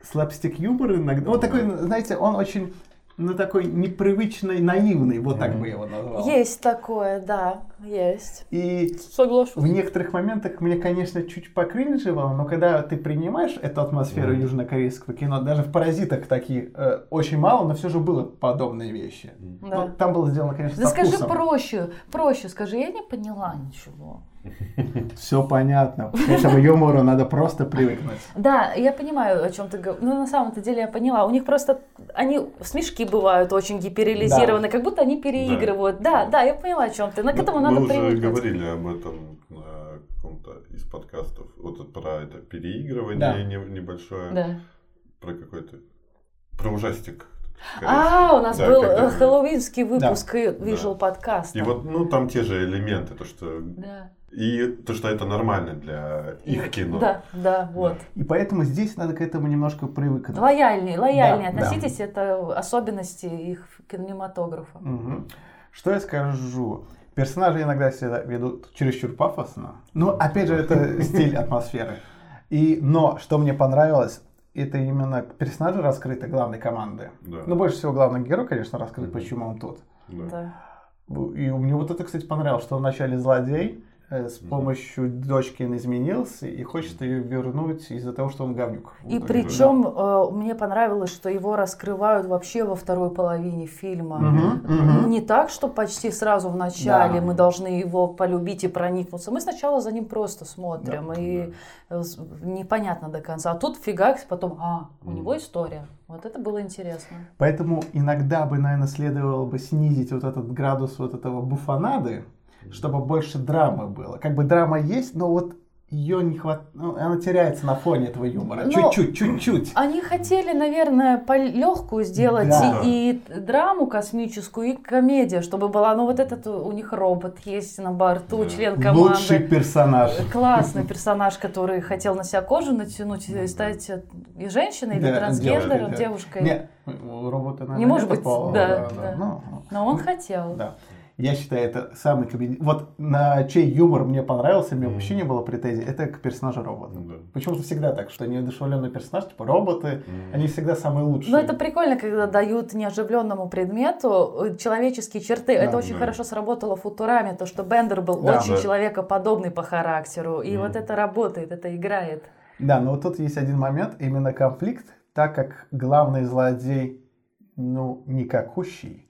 слапстик юмор иногда. Вот такой, знаете, он очень ну, такой непривычный, наивный, вот так бы я его назвал. Есть такое, да, есть. И Соглашусь. в некоторых моментах мне, конечно, чуть покринживало, но когда ты принимаешь эту атмосферу mm. южнокорейского кино, даже в «Паразитах» такие э, очень мало, но все же было подобные вещи. Да. Ну, там было сделано, конечно, Да скажи вкусом. проще, проще скажи, я не поняла ничего. Все понятно. К этому юмору надо просто привыкнуть. Да, я понимаю, о чем ты говоришь. Ну, на самом-то деле я поняла. У них просто, они смешки бывают очень гиперреализированы, да. как будто они переигрывают. Да. да, да, я поняла, о чем ты. Но к этому мы, надо мы уже говорили об этом на каком-то из подкастов. Вот про это переигрывание да. небольшое. Да. Про какой-то... Про ужастик. А, у нас да, был э, хэллоуинский выпуск да. Visual да. подкаста. И вот, ну, там те же элементы, то, что да. И то, что это нормально для их кино. Да, да, вот. И поэтому здесь надо к этому немножко привыкнуть. Лояльнее, лояльнее да, относитесь, да. это особенности их кинематографа. Угу. Что я скажу? Персонажи иногда себя ведут чересчур пафосно. Но опять же, это стиль атмосферы. И, но что мне понравилось, это именно персонажи раскрыты главной команды. Да. Ну, больше всего главный герой, конечно, раскрыт, почему он тут. Да. И мне вот это, кстати, понравилось, что он вначале злодей, с помощью дочки он изменился и хочет ее вернуть из-за того, что он говнюк. И причем да. э, мне понравилось, что его раскрывают вообще во второй половине фильма. Угу, угу. Не так, что почти сразу в начале да. мы должны его полюбить и проникнуться. Мы сначала за ним просто смотрим, да, и да. непонятно до конца. А тут фигакс, потом, а, у него история. Вот это было интересно. Поэтому иногда бы, наверное, следовало бы снизить вот этот градус вот этого буфанады, чтобы больше драмы было. Как бы драма есть, но вот ее не хватает, ну, она теряется на фоне этого юмора. Чуть-чуть, чуть-чуть. Они хотели, наверное, легкую сделать да. и, и драму космическую, и комедию, чтобы была, ну вот этот у них робот есть на борту, да. член команды. Лучший персонаж. Классный персонаж, который хотел на себя кожу натянуть и стать и женщиной, или трансгендером, девушкой. Нет, робота, наверное, не может быть, да, да, да. да. Но, Но он хотел. Да. Я считаю, это самый комедий... Вот на чей юмор мне понравился, мне mm. вообще не было претензий, это к персонажу робота. Mm. Почему-то всегда так, что неодушевленный персонаж, типа роботы, mm. они всегда самые лучшие. Ну, это прикольно, когда дают неоживленному предмету э, человеческие черты. Да, это очень да. хорошо сработало в Футураме, то, что Бендер был да, очень да. человекоподобный по характеру. И mm. вот это работает, это играет. Да, но вот тут есть один момент, именно конфликт, так как главный злодей, ну, никакущий,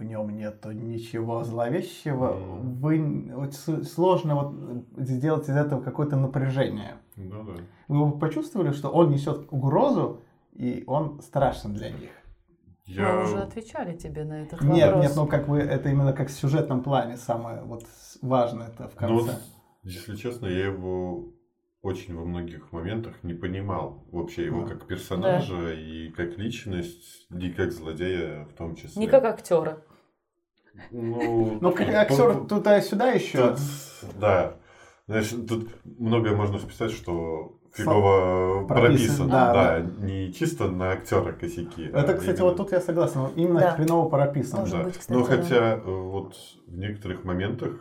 в нем нет ничего зловещего, mm. вы очень сложно вот сделать из этого какое-то напряжение. Ну, да. Вы почувствовали, что он несет угрозу, и он страшен для них? Я... Мы уже отвечали тебе на этот нет, вопрос. Нет, нет, ну как бы это именно как в сюжетном плане самое вот важное это в конце. Ну, вот, если честно, я его очень во многих моментах не понимал вообще его как персонажа да. и как личность, и как злодея в том числе. Не как актера. Ну, ну как актер туда-сюда еще. да. Знаешь, тут многое можно списать, что фигово прописан. Да, да, да, не чисто на актера косяки. Это, а кстати, именно... вот тут я согласен. Именно да. хреново прописан. да. быть, кстати, Но хотя да. вот в некоторых моментах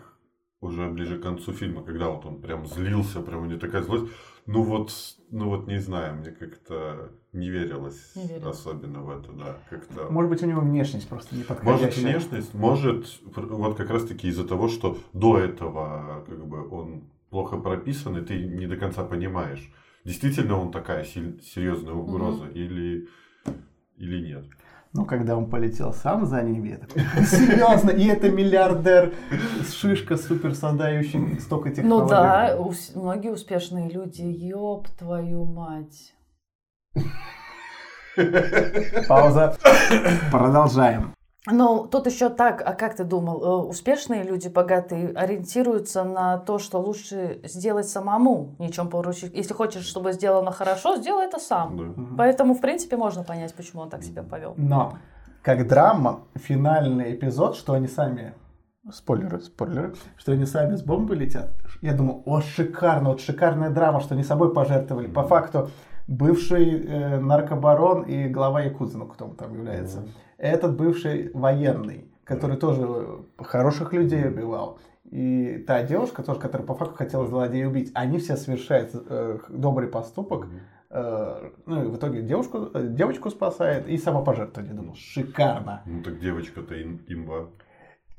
уже ближе к концу фильма, когда вот он прям злился, прям у него такая злость, ну вот, ну вот не знаю, мне как-то не верилось не особенно в это, да, как-то. Может быть у него внешность просто не подходящая. Может внешность, может вот как раз таки из-за того, что до этого как бы он плохо прописан и ты не до конца понимаешь, действительно он такая серьезная угроза mm-hmm. или или нет. Ну, когда он полетел сам за ними, я такой, серьезно, и это миллиардер, шишка супер создающий столько технологий. Ну да, многие успешные люди, ёб твою мать. Пауза. Продолжаем. Ну, тут еще так, а как ты думал, э, успешные люди, богатые, ориентируются на то, что лучше сделать самому, ничем поручить. Если хочешь, чтобы сделано хорошо, сделай это сам. Да. Поэтому, в принципе, можно понять, почему он так себя повел. Но, как драма, финальный эпизод, что они сами спойлеры, спойлеры, что они сами с бомбы летят. Я думаю, о, шикарно, вот шикарная драма, что они собой пожертвовали. По факту, бывший э, наркобарон и глава Якудза, ну кто он там является. Mm-hmm этот бывший военный, который тоже хороших людей убивал. и та девушка тоже, которая по факту хотела злодея убить. Они все совершают э, добрый поступок. Э, ну и в итоге девушку, э, девочку спасает и самопожертвование. Думал, шикарно. Ну так девочка-то им, имба.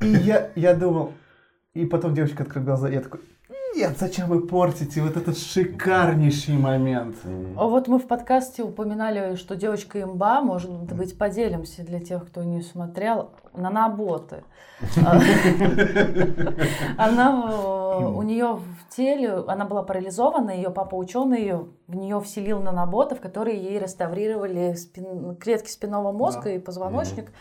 И я, я думал, и потом девочка открыла глаза, я такой, нет, зачем вы портите вот этот шикарнейший момент? А вот мы в подкасте упоминали, что девочка имба, может быть, поделимся для тех, кто не смотрел, на наботы. Она, у нее в теле, она была парализована, ее папа ученый ее, в нее вселил наноботов, которые ей реставрировали спин, клетки спинного мозга и позвоночник. Э,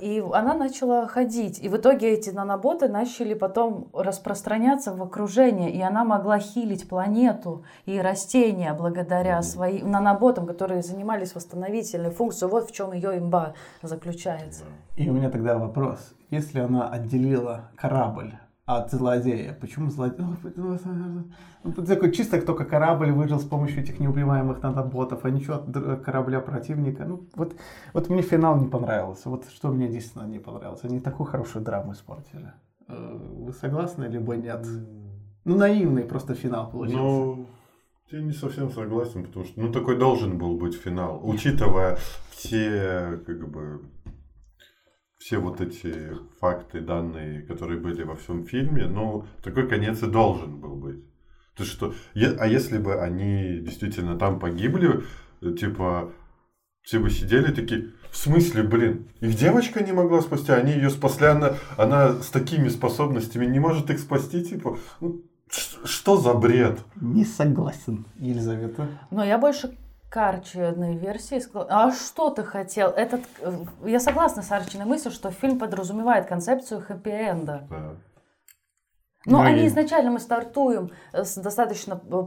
и она начала ходить. И в итоге эти наноботы начали потом распространяться в окружение. И она могла хилить планету и растения благодаря своим наноботам, которые занимались восстановительной функцией. Вот в чем ее имба заключается. И у меня тогда вопрос. Если она отделила корабль от злодея. Почему злодей? Ну, такой чисто только корабль выжил с помощью этих неубиваемых наноботов, а ничего от корабля противника. Ну, вот, вот мне финал не понравился. Вот что мне действительно не понравилось. Они такую хорошую драму испортили. Э, вы согласны, либо нет? Ну, наивный просто финал получился. Ну, я не совсем согласен, потому что, ну, такой должен был быть финал, учитывая все, как бы, все вот эти факты, данные, которые были во всем фильме, ну, такой конец и должен был быть. То есть что, а если бы они действительно там погибли, типа, все бы сидели такие, в смысле, блин, их девочка не могла спасти, они ее спасли, она, она с такими способностями не может их спасти, типа, ну, что за бред? Не согласен, Елизавета. Но я больше Арчиной версии. А что ты хотел? Этот... Э, я согласна с Арчиной мыслью, что фильм подразумевает концепцию хэппи-энда. Да. Но ну, они и... изначально мы стартуем с достаточно э,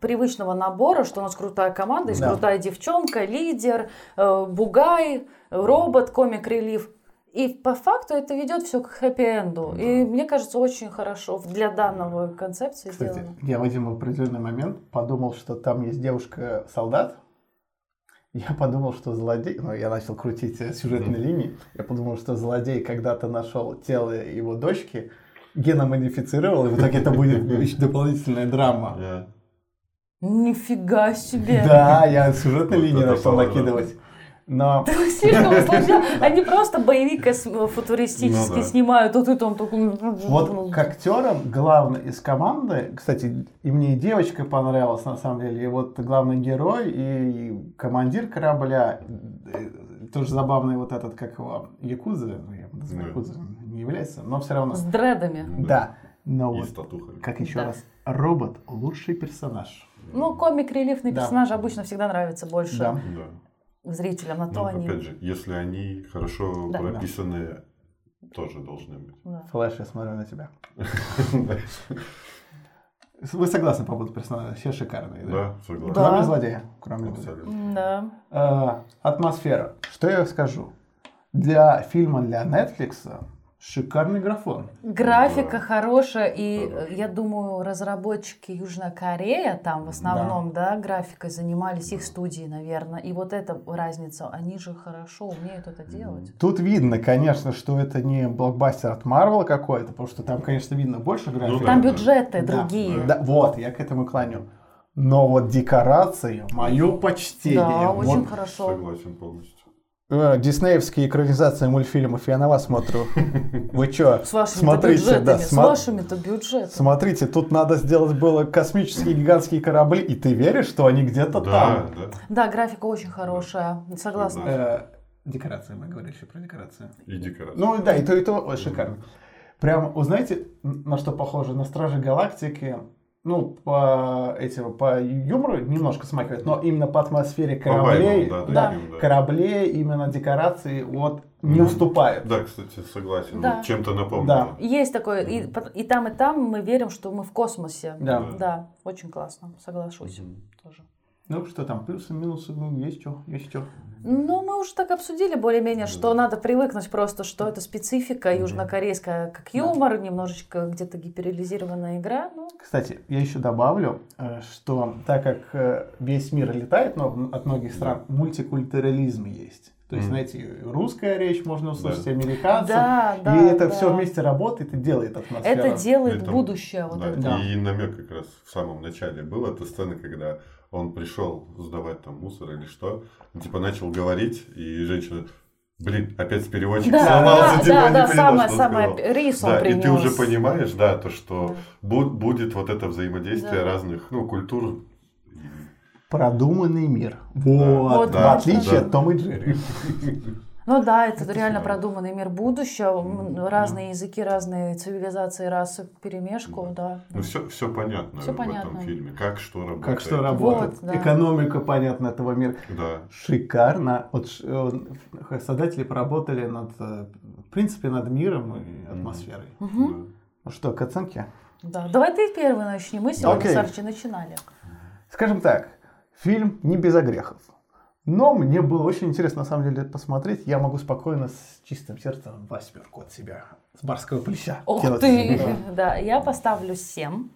привычного набора, что у нас крутая команда, есть да. крутая девчонка, лидер, э, бугай, робот, комик-релив. И по факту это ведет все к хэппи-энду. Да. И мне кажется, очень хорошо для данного концепции Кстати, сделано. Я в один определенный момент подумал, что там есть девушка-солдат, я подумал, что злодей, ну, я начал крутить сюжетные mm-hmm. линии, я подумал, что злодей когда-то нашел тело его дочки, геномодифицировал, и в итоге это будет еще дополнительная драма. Yeah. Нифига себе! Да, я сюжетные линии начал накидывать. Но... Слишком усложнял. Они просто боевик футуристический ну, да. снимают, тут и там такой... Вот к актерам главный из команды, кстати, и мне и девочка понравилась на самом деле, и вот главный герой, и командир корабля, э, тоже забавный вот этот, как его, Якуза, ну, я называю Якуза, не является, но все равно. С дредами. Да. Но вот, как еще да. раз, робот лучший персонаж. Ну, комик-релифный да. персонаж обычно всегда нравится больше. Да. да зрителям, на то Но, они... Опять же, если они хорошо да. прописаны, да. тоже должны быть. Да. Флэш, я смотрю на тебя. Вы согласны по поводу персонажа? Все шикарные, да? Да, согласен. Кроме злодея. Кроме злодея. Да. А, атмосфера. Что я скажу? Для фильма для Netflix Шикарный графон. Графика да. хорошая, и да. я думаю, разработчики Южной Кореи там в основном, да, да графикой занимались, их студии, наверное. И вот эта разница, они же хорошо умеют это делать. Тут видно, конечно, что это не блокбастер от Marvel какой-то, потому что там, конечно, видно больше графики. Ну, да, там бюджеты да. другие. Да, вот, я к этому клоню. Но вот декорации, мое почтение. Да, вот, очень хорошо. Согласен полностью. Э, диснеевские экранизации мультфильмов, я на вас смотрю. Вы что? С вашими смотрите, да, с вашими-то бюджетами. Смотрите, тут надо сделать было космические гигантские корабли, и ты веришь, что они где-то да, там? Да. да, графика очень хорошая, согласна. Э, декорации, мы говорили еще про декорации. И декорации. Ну да, и то, и то шикарно. Прям, вы знаете, на что похоже? На Стражи Галактики ну, по этим, по юмору немножко смахивает, но именно по атмосфере кораблей, по вайбам, да, да, да. кораблей, именно декорации вот не mm. уступают. Да, кстати, согласен. Да. Чем-то напомнил. Да. Есть такое, и, и там, и там мы верим, что мы в космосе. Да. Да, очень классно, соглашусь mm. тоже. Ну, что там, плюсы, минусы, ну, есть что, есть что. Ну, мы уже так обсудили более-менее, что надо привыкнуть просто, что это специфика южнокорейская, как юмор, да. немножечко где-то гиперреализированная игра. Ну. Кстати, я еще добавлю, э, что так как э, весь мир летает но от многих стран, мультикультурализм есть. То есть, знаете, русская речь можно услышать, да. американцев. Да, да, и это да. все вместе работает и делает атмосферу. Это делает это, будущее. Вот да, это. Да. И намек как раз в самом начале был. Это сцена, когда он пришел сдавать там мусор или что. типа начал говорить, и женщина Блин, опять переводчик да, сломался, да, типа, да, не да, поняла, самое, что самое, рис да, принес. И ты уже понимаешь, да, то, что да. будет вот это взаимодействие да. разных, ну, культур. Продуманный мир. Вот, вот да, в отличие да. от Тома и Джерри. Ну да, это, это реально продуманный мир будущего, mm-hmm. разные языки, разные цивилизации, расы, перемешку, mm-hmm. да. Ну все, все понятно все в понятно. этом фильме, как что работает. Как что работает. Вот, да. Экономика понятна этого мира. Да. Шикарно. Вот создатели поработали над, э, в принципе, над миром и атмосферой. Mm-hmm. Ну что, к оценке? Да. Давай ты первый начни. Мы сегодня okay. с Арчи начинали. Скажем так, фильм не без огрехов. Но мне было очень интересно, на самом деле, посмотреть. Я могу спокойно с чистым сердцем восьмерку от себя. С барского плеча. Ух ты! Да, я поставлю семь.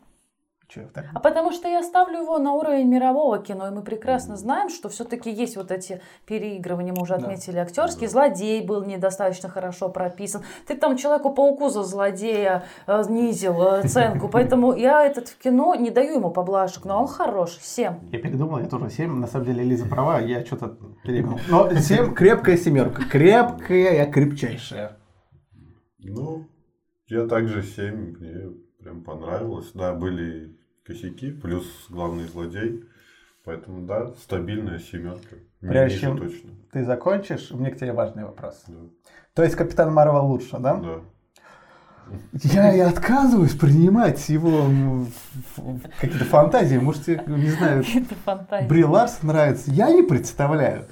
Че, так? А потому что я ставлю его на уровень мирового кино, и мы прекрасно знаем, что все-таки есть вот эти переигрывания, мы уже отметили, да. актерский. Да. Злодей был недостаточно хорошо прописан. Ты там Человеку-пауку за злодея э, снизил э, оценку, поэтому я этот в кино не даю ему поблажек, но он хороший, 7. Я передумал, я тоже 7, на самом деле Лиза права, я что-то перегнул. Но 7 крепкая семерка, крепкая, крепчайшая. Ну, я также 7, мне прям понравилось. Да, были косяки, плюс главный злодей. Поэтому, да, стабильная семерка. Прежде чем точно. ты закончишь, у меня к тебе важный вопрос. Да. То есть Капитан Марвел лучше, да? Да. Я и отказываюсь принимать его какие-то фантазии. Может, не знаю, Бри Ларс нравится. Я не представляю,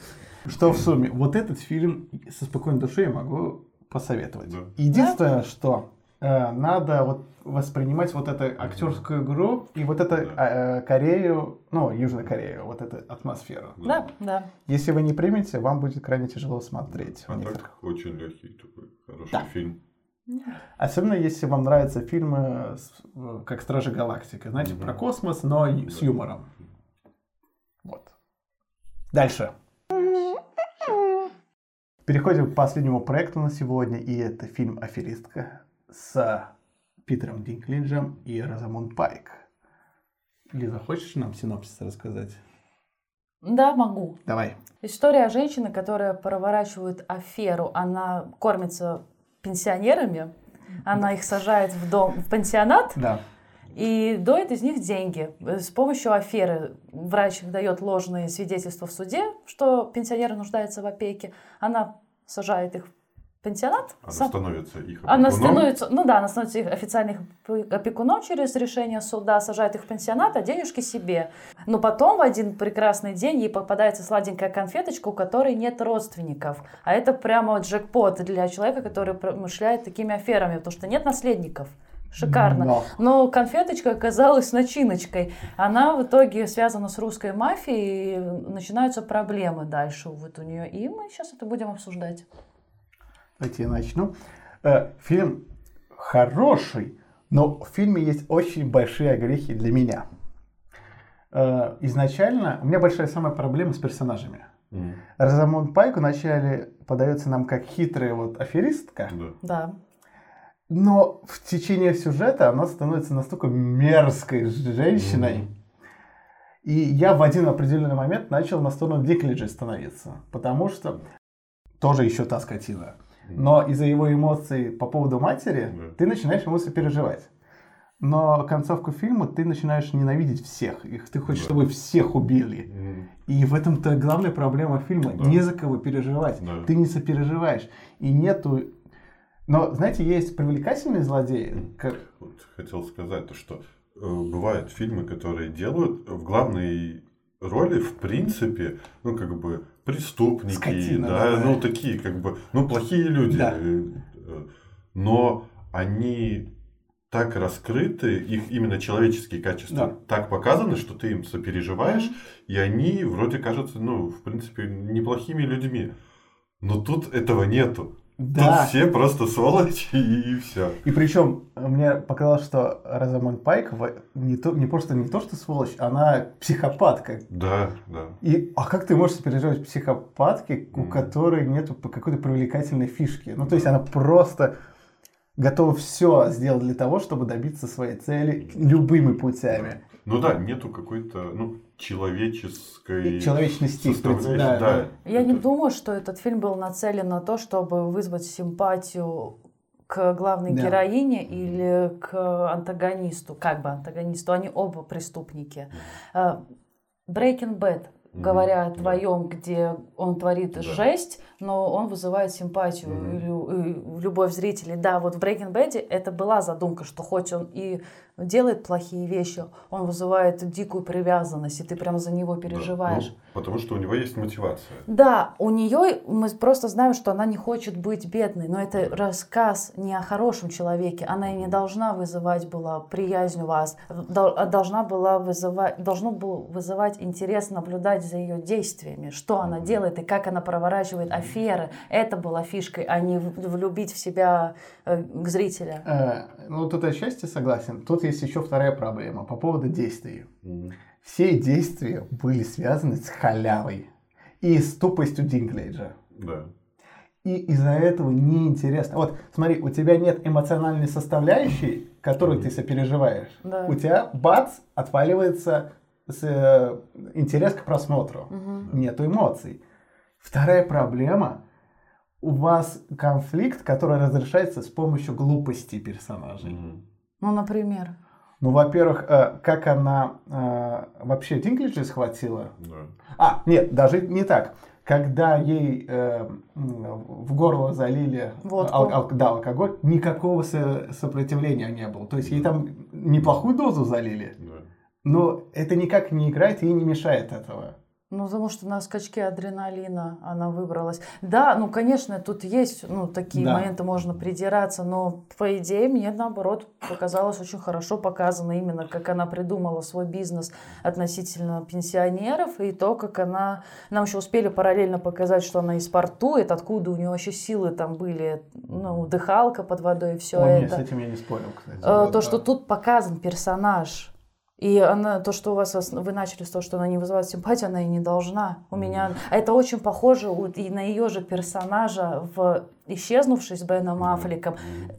что в сумме. Вот этот фильм со спокойной душой я могу посоветовать. Да. Единственное, что э, надо вот воспринимать вот эту актерскую игру и вот эту да. э, Корею, ну, Южную Корею, вот эту атмосферу. Да, да. Если вы не примете, вам будет крайне тяжело смотреть. А так очень легкий такой хороший да. фильм. Особенно если вам нравятся фильмы как Стражи Галактики, знаете, mm про космос, но да. с юмором. Вот. Дальше. Переходим к последнему проекту на сегодня, и это фильм «Аферистка» с Питером Динклинджем и Розамонд Пайк. Лиза, хочешь нам синопсис рассказать? Да, могу. Давай. История женщины, которая проворачивает аферу. Она кормится пенсионерами, она их сажает в дом, в пансионат. Да. И доит из них деньги. С помощью аферы врач дает ложные свидетельства в суде, что пенсионеры нуждаются в опеке. Она сажает их пансионат. Она сам... становится их опекуном. Она становится, ну да, она становится их официальным опекуном через решение суда, сажает их в пансионат, а денежки себе. Но потом в один прекрасный день ей попадается сладенькая конфеточка, у которой нет родственников. А это прямо джекпот для человека, который промышляет такими аферами, потому что нет наследников. Шикарно. Но. Но конфеточка оказалась начиночкой. Она в итоге связана с русской мафией, и начинаются проблемы дальше вот у нее. И мы сейчас это будем обсуждать. Давайте я начну. Э, фильм хороший, но в фильме есть очень большие огрехи для меня. Э, изначально у меня большая самая проблема с персонажами. Mm. Розамонд Пайк вначале подается нам как хитрая вот аферистка. Да. да. Но в течение сюжета она становится настолько мерзкой женщиной. Mm. И я в один определенный момент начал на сторону Диклиджа становиться. Потому что тоже еще та скотина но из-за его эмоций по поводу матери да. ты начинаешь ему сопереживать. Но концовку фильма ты начинаешь ненавидеть всех. Их ты хочешь, да. чтобы всех убили. Mm. И в этом-то главная проблема фильма. Да. Не за кого переживать. Да. Ты не сопереживаешь. И нету. Но, знаете, есть привлекательные злодеи. Как... Вот хотел сказать то, что э, бывают фильмы, которые делают в главной роли, в принципе, ну, как бы, преступники, Скотина, да, да, ну, такие, как бы, ну, плохие люди. Да. Э, но они так раскрыты, их именно человеческие качества да. так показаны, что ты им сопереживаешь, и они вроде кажутся, ну, в принципе, неплохими людьми. Но тут этого нету. Да. Тут все просто сволочи и все. И причем мне показалось, что Розамонд Пайк не, то, не просто не то, что сволочь, она психопатка. Да, да. И, а как ты можешь сопереживать психопатке, у mm. которой нет какой-то привлекательной фишки? Ну, то есть она просто готова все сделать для того, чтобы добиться своей цели любыми путями. Ну да, нету какой-то, ну, человеческой человечности. Да, да. Я не думаю, что этот фильм был нацелен на то, чтобы вызвать симпатию к главной да. героине или к антагонисту, как бы антагонисту. Они оба преступники. Э, Breaking Bad говоря о твоем, где он творит да. жесть, но он вызывает симпатию mm-hmm. любовь зрителей. Да, вот в Breaking Bad это была задумка, что хоть он и делает плохие вещи, он вызывает дикую привязанность, и ты прям за него переживаешь. Да, ну, потому что у него есть мотивация. Да, у нее мы просто знаем, что она не хочет быть бедной, но это рассказ не о хорошем человеке. Она и не должна вызывать была приязнь у вас, а должна была вызывать, должно было вызывать интерес наблюдать за ее действиями, что она делает и как она проворачивает аферы. Это была фишкой, а не влюбить в себя э, зрителя. Э, ну, тут отчасти согласен. Тут есть еще вторая проблема по поводу действий. Mm. Все действия были связаны с халявой и с тупостью Динклейджа. Да. И из-за этого неинтересно. Вот, смотри, у тебя нет эмоциональной составляющей, которую mm. ты сопереживаешь. Да. У тебя, бац, отваливается с, э, интерес к просмотру. Mm-hmm. Нету эмоций. Вторая проблема у вас конфликт, который разрешается с помощью глупости персонажей. Mm-hmm. Ну, например. Ну, во-первых, э, как она э, вообще Динклиджа схватила? Да. А, нет, даже не так. Когда ей э, в горло залили ал- ал- да, алкоголь, никакого со- сопротивления не было. То есть ей там неплохую дозу залили. Да. Но это никак не играет и не мешает этого. Ну, потому что на скачке адреналина она выбралась. Да, ну, конечно, тут есть, ну, такие да. моменты, можно придираться, но, по идее, мне, наоборот, показалось очень хорошо показано именно, как она придумала свой бизнес относительно пенсионеров, и то, как она... Нам еще успели параллельно показать, что она и спортует, откуда у нее вообще силы там были, ну, дыхалка под водой и все О, это. Нет, с этим я не спорил, кстати. Э, вот, то, да. что тут показан персонаж, и она, то, что у вас, вы начали с того, что она не вызывает симпатию, она и не должна. У меня это очень похоже и на ее же персонажа в исчезнувшей с Беном Аффлеком.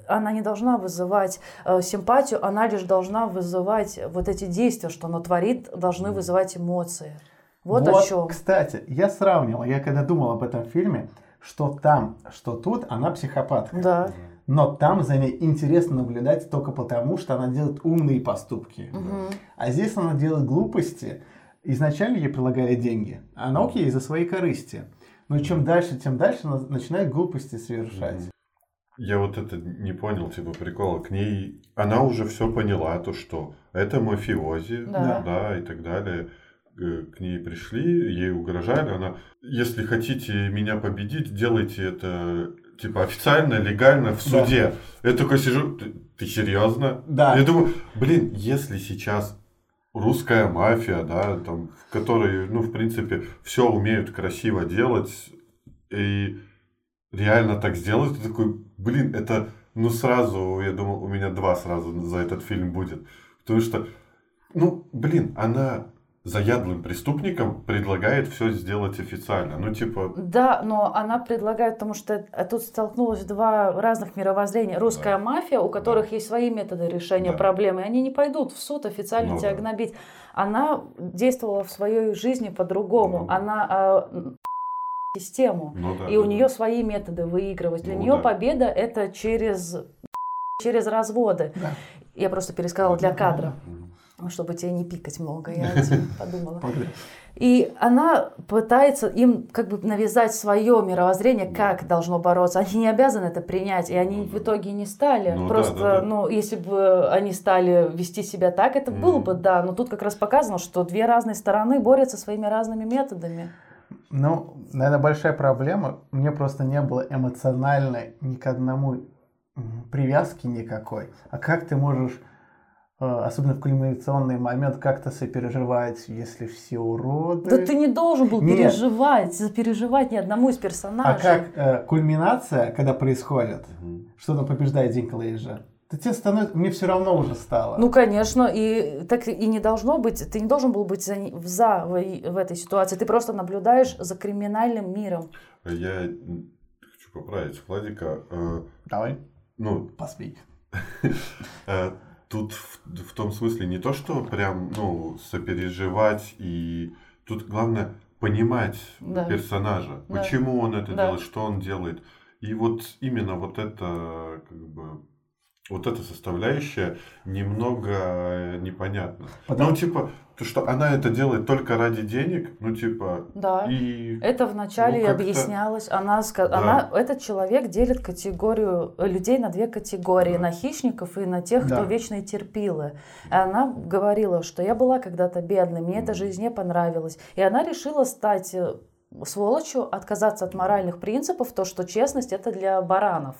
Она не должна вызывать э, симпатию, она лишь должна вызывать вот эти действия, что она творит, должны вызывать эмоции. Вот, вот о чем. Кстати, я сравнила, я когда думал об этом фильме, что там, что тут, она психопатка. Да но там за ней интересно наблюдать только потому, что она делает умные поступки. Угу. А здесь она делает глупости. Изначально ей предлагали деньги, а она окей, за свои корысти. Но чем дальше, тем дальше она начинает глупости совершать. Я вот это не понял, типа, прикола. К ней она уже все поняла, то что это мафиози, да, да и так далее к ней пришли, ей угрожали, она, если хотите меня победить, делайте это типа официально, легально в суде. Да. Я такой сижу, ты, ты серьезно? Да. Я думаю, блин, если сейчас русская мафия, да, там, в которой, ну, в принципе, все умеют красиво делать, и реально так сделать, ты такой, блин, это, ну, сразу, я думал, у меня два сразу за этот фильм будет. Потому что, ну, блин, она заядлым преступникам предлагает все сделать официально. Ну, типа... Да, но она предлагает, потому что тут столкнулось два разных мировоззрения. Русская да. мафия, у которых да. есть свои методы решения да. проблемы, и они не пойдут в суд официально ну, тебя да. гнобить. Она действовала в своей жизни по-другому. Ну, она э, систему, ну, да, и да, у нее свои методы выигрывать. Для ну, нее да. победа это через через разводы. Да. Я просто пересказала для кадра чтобы тебе не пикать много, я подумала. И она пытается им как бы навязать свое мировоззрение, как должно бороться. Они не обязаны это принять, и они в итоге не стали. Ну, Просто, да, да, да. ну, если бы они стали вести себя так, это mm. было бы, да. Но тут как раз показано, что две разные стороны борются своими разными методами. Ну, наверное, большая проблема. Мне просто не было эмоциональной ни к одному привязки никакой. А как ты можешь особенно в кульминационный момент, как-то сопереживать, если все уроды. Да ты не должен был Нет. переживать, сопереживать ни одному из персонажей. А как э, кульминация, когда происходит, угу. что-то побеждает Динклейджа, то тебе становится, мне все равно уже стало. Ну, конечно, и так и не должно быть, ты не должен был быть за, за в, в этой ситуации, ты просто наблюдаешь за криминальным миром. Я хочу поправить Владика. Э, Давай. Ну, посмей. тут в, в том смысле не то, что прям, ну, сопереживать и тут главное понимать да. персонажа, да. почему он это да. делает, что он делает. И вот именно вот это как бы вот эта составляющая немного непонятна. Потому... Ну, типа, то, что она это делает только ради денег, ну, типа... Да, и... это вначале ну, объяснялось. Она, да. она, этот человек делит категорию людей на две категории. Да. На хищников и на тех, да. кто вечные терпилы. И она говорила, что я была когда-то бедной, мне mm. эта жизнь не понравилась. И она решила стать э, сволочью, отказаться от моральных принципов, то, что честность это для баранов.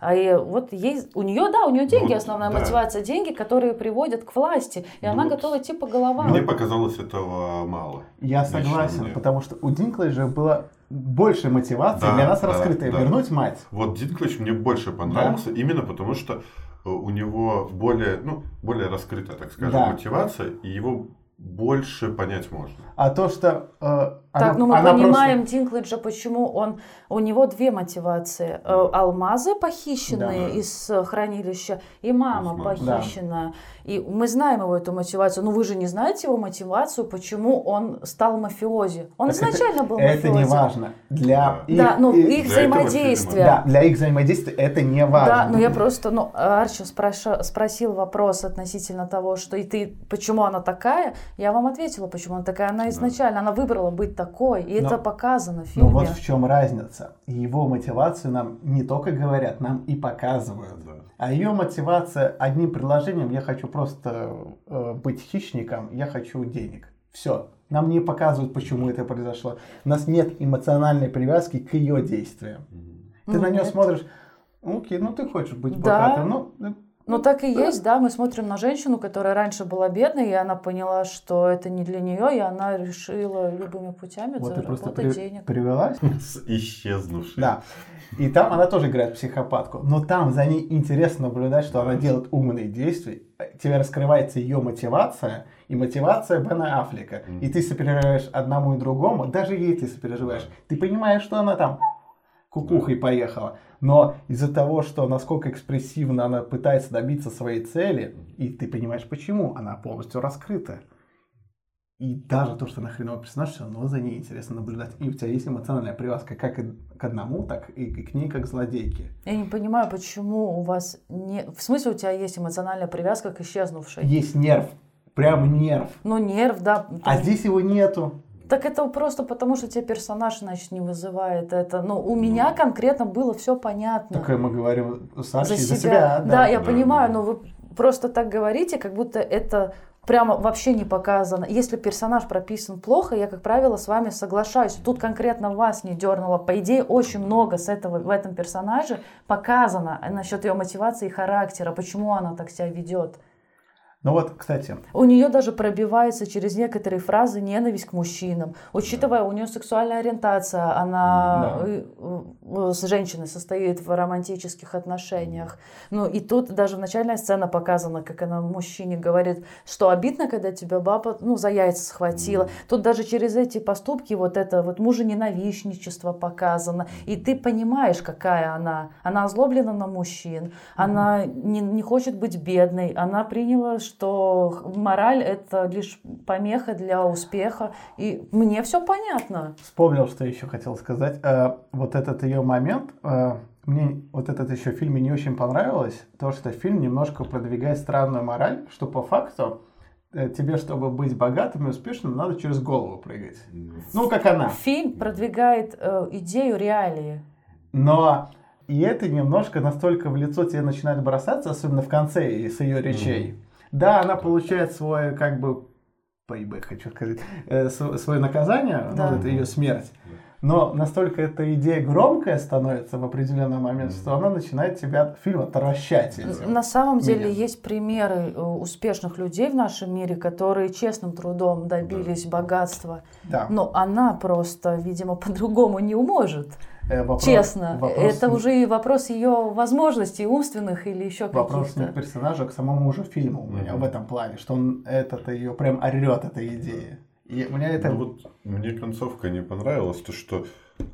А и вот ей, у нее, да, у нее деньги, ну, основная да. мотивация, деньги, которые приводят к власти, и ну, она готова идти по головам. Мне показалось этого мало. Я согласен, потому что у Динклэджа была больше мотивации да, для нас да, раскрытая, да. вернуть мать. Вот Динклэдж мне больше понравился, да. именно потому что у него более, ну, более раскрытая, так скажем, да. мотивация, и его больше понять можно. А то, что... Э, так, она, ну мы понимаем просто... Динклэджа, почему он... У него две мотивации. Э, алмазы похищенные да. из э, хранилища и мама Усман. похищенная. Да. И мы знаем его эту мотивацию. Но вы же не знаете его мотивацию, почему он стал мафиози. Он так изначально это, был мафиози. Это не важно. Для да. их, да, ну, их, их взаимодействия. Да, для их взаимодействия это не важно. Да, но я просто... Ну, Арчи спроша, спросил вопрос относительно того, что и ты... Почему она такая? Я вам ответила, почему она такая. Она изначально, да. она выбрала быть такой, и но, это показано в фильме. Но вот в чем разница. Его мотивацию нам не только говорят, нам и показывают. Да. А ее мотивация одним предложением, я хочу просто э, быть хищником, я хочу денег. Все. Нам не показывают, почему это произошло. У нас нет эмоциональной привязки к ее действиям. Ты ну, на нее смотришь, окей, ну ты хочешь быть да. богатым, ну ну так и есть, да, мы смотрим на женщину, которая раньше была бедной, и она поняла, что это не для нее, и она решила любыми путями вот заработать при, денег. Привелась? С исчезнувшей. Да. И там она тоже играет психопатку. Но там за ней интересно наблюдать, что она делает умные действия. Тебе раскрывается ее мотивация, и мотивация Бена Аффлека. И ты сопереживаешь одному и другому, даже ей ты сопереживаешь. Ты понимаешь, что она там кукухой поехала но из-за того, что насколько экспрессивно она пытается добиться своей цели, и ты понимаешь почему, она полностью раскрыта. И даже то, что она хреновый персонаж, все равно за ней интересно наблюдать. И у тебя есть эмоциональная привязка как к одному, так и к ней, как злодейке. Я не понимаю, почему у вас не... В смысле у тебя есть эмоциональная привязка к исчезнувшей? Есть нерв. Прям нерв. Ну, нерв, да. А здесь его нету. Так это просто потому, что тебе персонаж, значит, не вызывает это. Но у меня конкретно было все понятно. Так мы говорим Саши за себя. За себя да, да, я да, понимаю, но вы просто так говорите, как будто это прямо вообще не показано. Если персонаж прописан плохо, я, как правило, с вами соглашаюсь. Тут конкретно вас не дернуло. По идее, очень много с этого, в этом персонаже показано насчет ее мотивации и характера, почему она так себя ведет. Ну вот, кстати. У нее даже пробивается через некоторые фразы ненависть к мужчинам. Учитывая, у нее сексуальная ориентация, она да. с женщиной состоит в романтических отношениях. Ну и тут даже начальная сцена показана, как она мужчине говорит, что обидно, когда тебя баба ну, за яйца схватила. Mm. Тут даже через эти поступки вот это вот мужененавистничество показано. И ты понимаешь, какая она. Она озлоблена на мужчин, mm. она не, не хочет быть бедной, она приняла что мораль это лишь помеха для успеха. И мне все понятно. Вспомнил, что еще хотел сказать. Э, вот этот ее момент, э, мне вот этот еще в фильме не очень понравилось, то что фильм немножко продвигает странную мораль, что по факту э, тебе, чтобы быть богатым и успешным, надо через голову прыгать. Ну, как она. Фильм продвигает э, идею реалии. Но и это немножко настолько в лицо тебе начинает бросаться, особенно в конце с ее речей. Mm-hmm да, она получает свое, как бы, пейбэк, хочу сказать, э, свое наказание, ну, да. ну, это ее смерть. но настолько эта идея громкая становится в определенный момент, что она начинает тебя от фильма отвращать. Этим. На самом деле Меня. есть примеры э, успешных людей в нашем мире, которые честным трудом добились да. богатства. Да. Но она просто, видимо, по-другому не уможет. Э, вопрос, Честно, вопрос это уже и вопрос ее возможностей умственных или еще каких-то. Вопрос не к персонажу, а к самому уже фильму у меня mm-hmm. в этом плане, что он этот ее прям орет этой идеей. И у меня это... Ну, вот мне концовка не понравилась, то что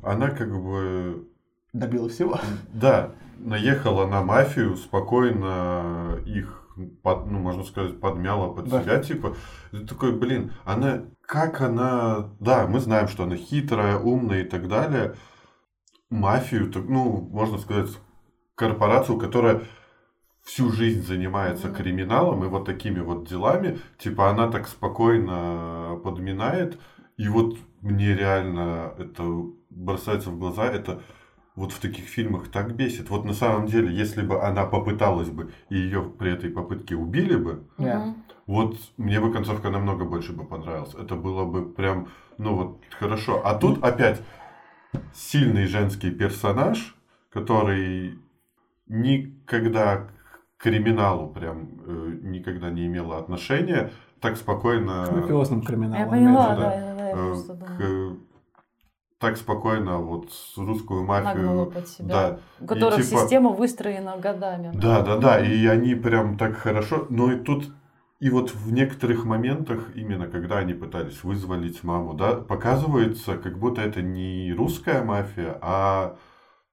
она как бы... Добила всего. Да, наехала на мафию, спокойно их под, ну, можно сказать, подмяла под да. себя, типа, ты такой, блин, она, как она, да, мы знаем, что она хитрая, умная и так далее, мафию, ну, можно сказать, корпорацию, которая всю жизнь занимается криминалом и вот такими вот делами, типа она так спокойно подминает, и вот мне реально это бросается в глаза, это вот в таких фильмах так бесит. Вот на самом деле, если бы она попыталась бы, и ее при этой попытке убили бы, yeah. вот мне бы концовка намного больше бы понравилась. Это было бы прям, ну вот, хорошо. А тут опять сильный женский персонаж, который никогда криминалу прям э, никогда не имела отношения, так спокойно... К мафиозным криминалам. Я поняла, да, да, да, я э, просто к, так спокойно вот русскую мафию, под себя, да, у которых типа, система выстроена годами. Да, да, да, и они прям так хорошо, но и тут и вот в некоторых моментах, именно когда они пытались вызволить маму, да, показывается, как будто это не русская мафия, а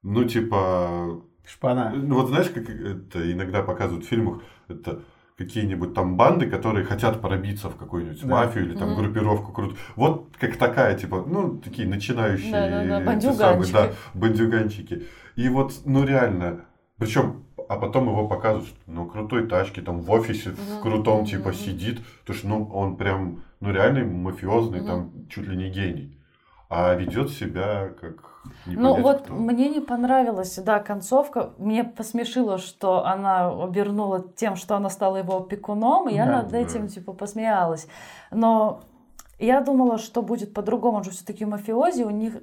ну типа Шпана. Ну вот знаешь, как это иногда показывают в фильмах, это какие-нибудь там банды, которые хотят пробиться в какую-нибудь да. мафию или там mm-hmm. группировку крут. Вот как такая, типа, ну, такие начинающие да, да, да. Бандюганчики. Самые, да, бандюганчики. И вот, ну, реально, причем, а потом его показывают, что, ну, крутой тачки, там, в офисе, mm-hmm. в крутом, типа, mm-hmm. сидит, то что, ну, он прям, ну, реальный мафиозный, mm-hmm. там, чуть ли не гений. А ведет себя как ну вот кто. мне не понравилась, да, концовка. Мне посмешило, что она обернула тем, что она стала его опекуном, и я да, над да. этим типа посмеялась. Но я думала, что будет по-другому. Он же все-таки мафиози, у них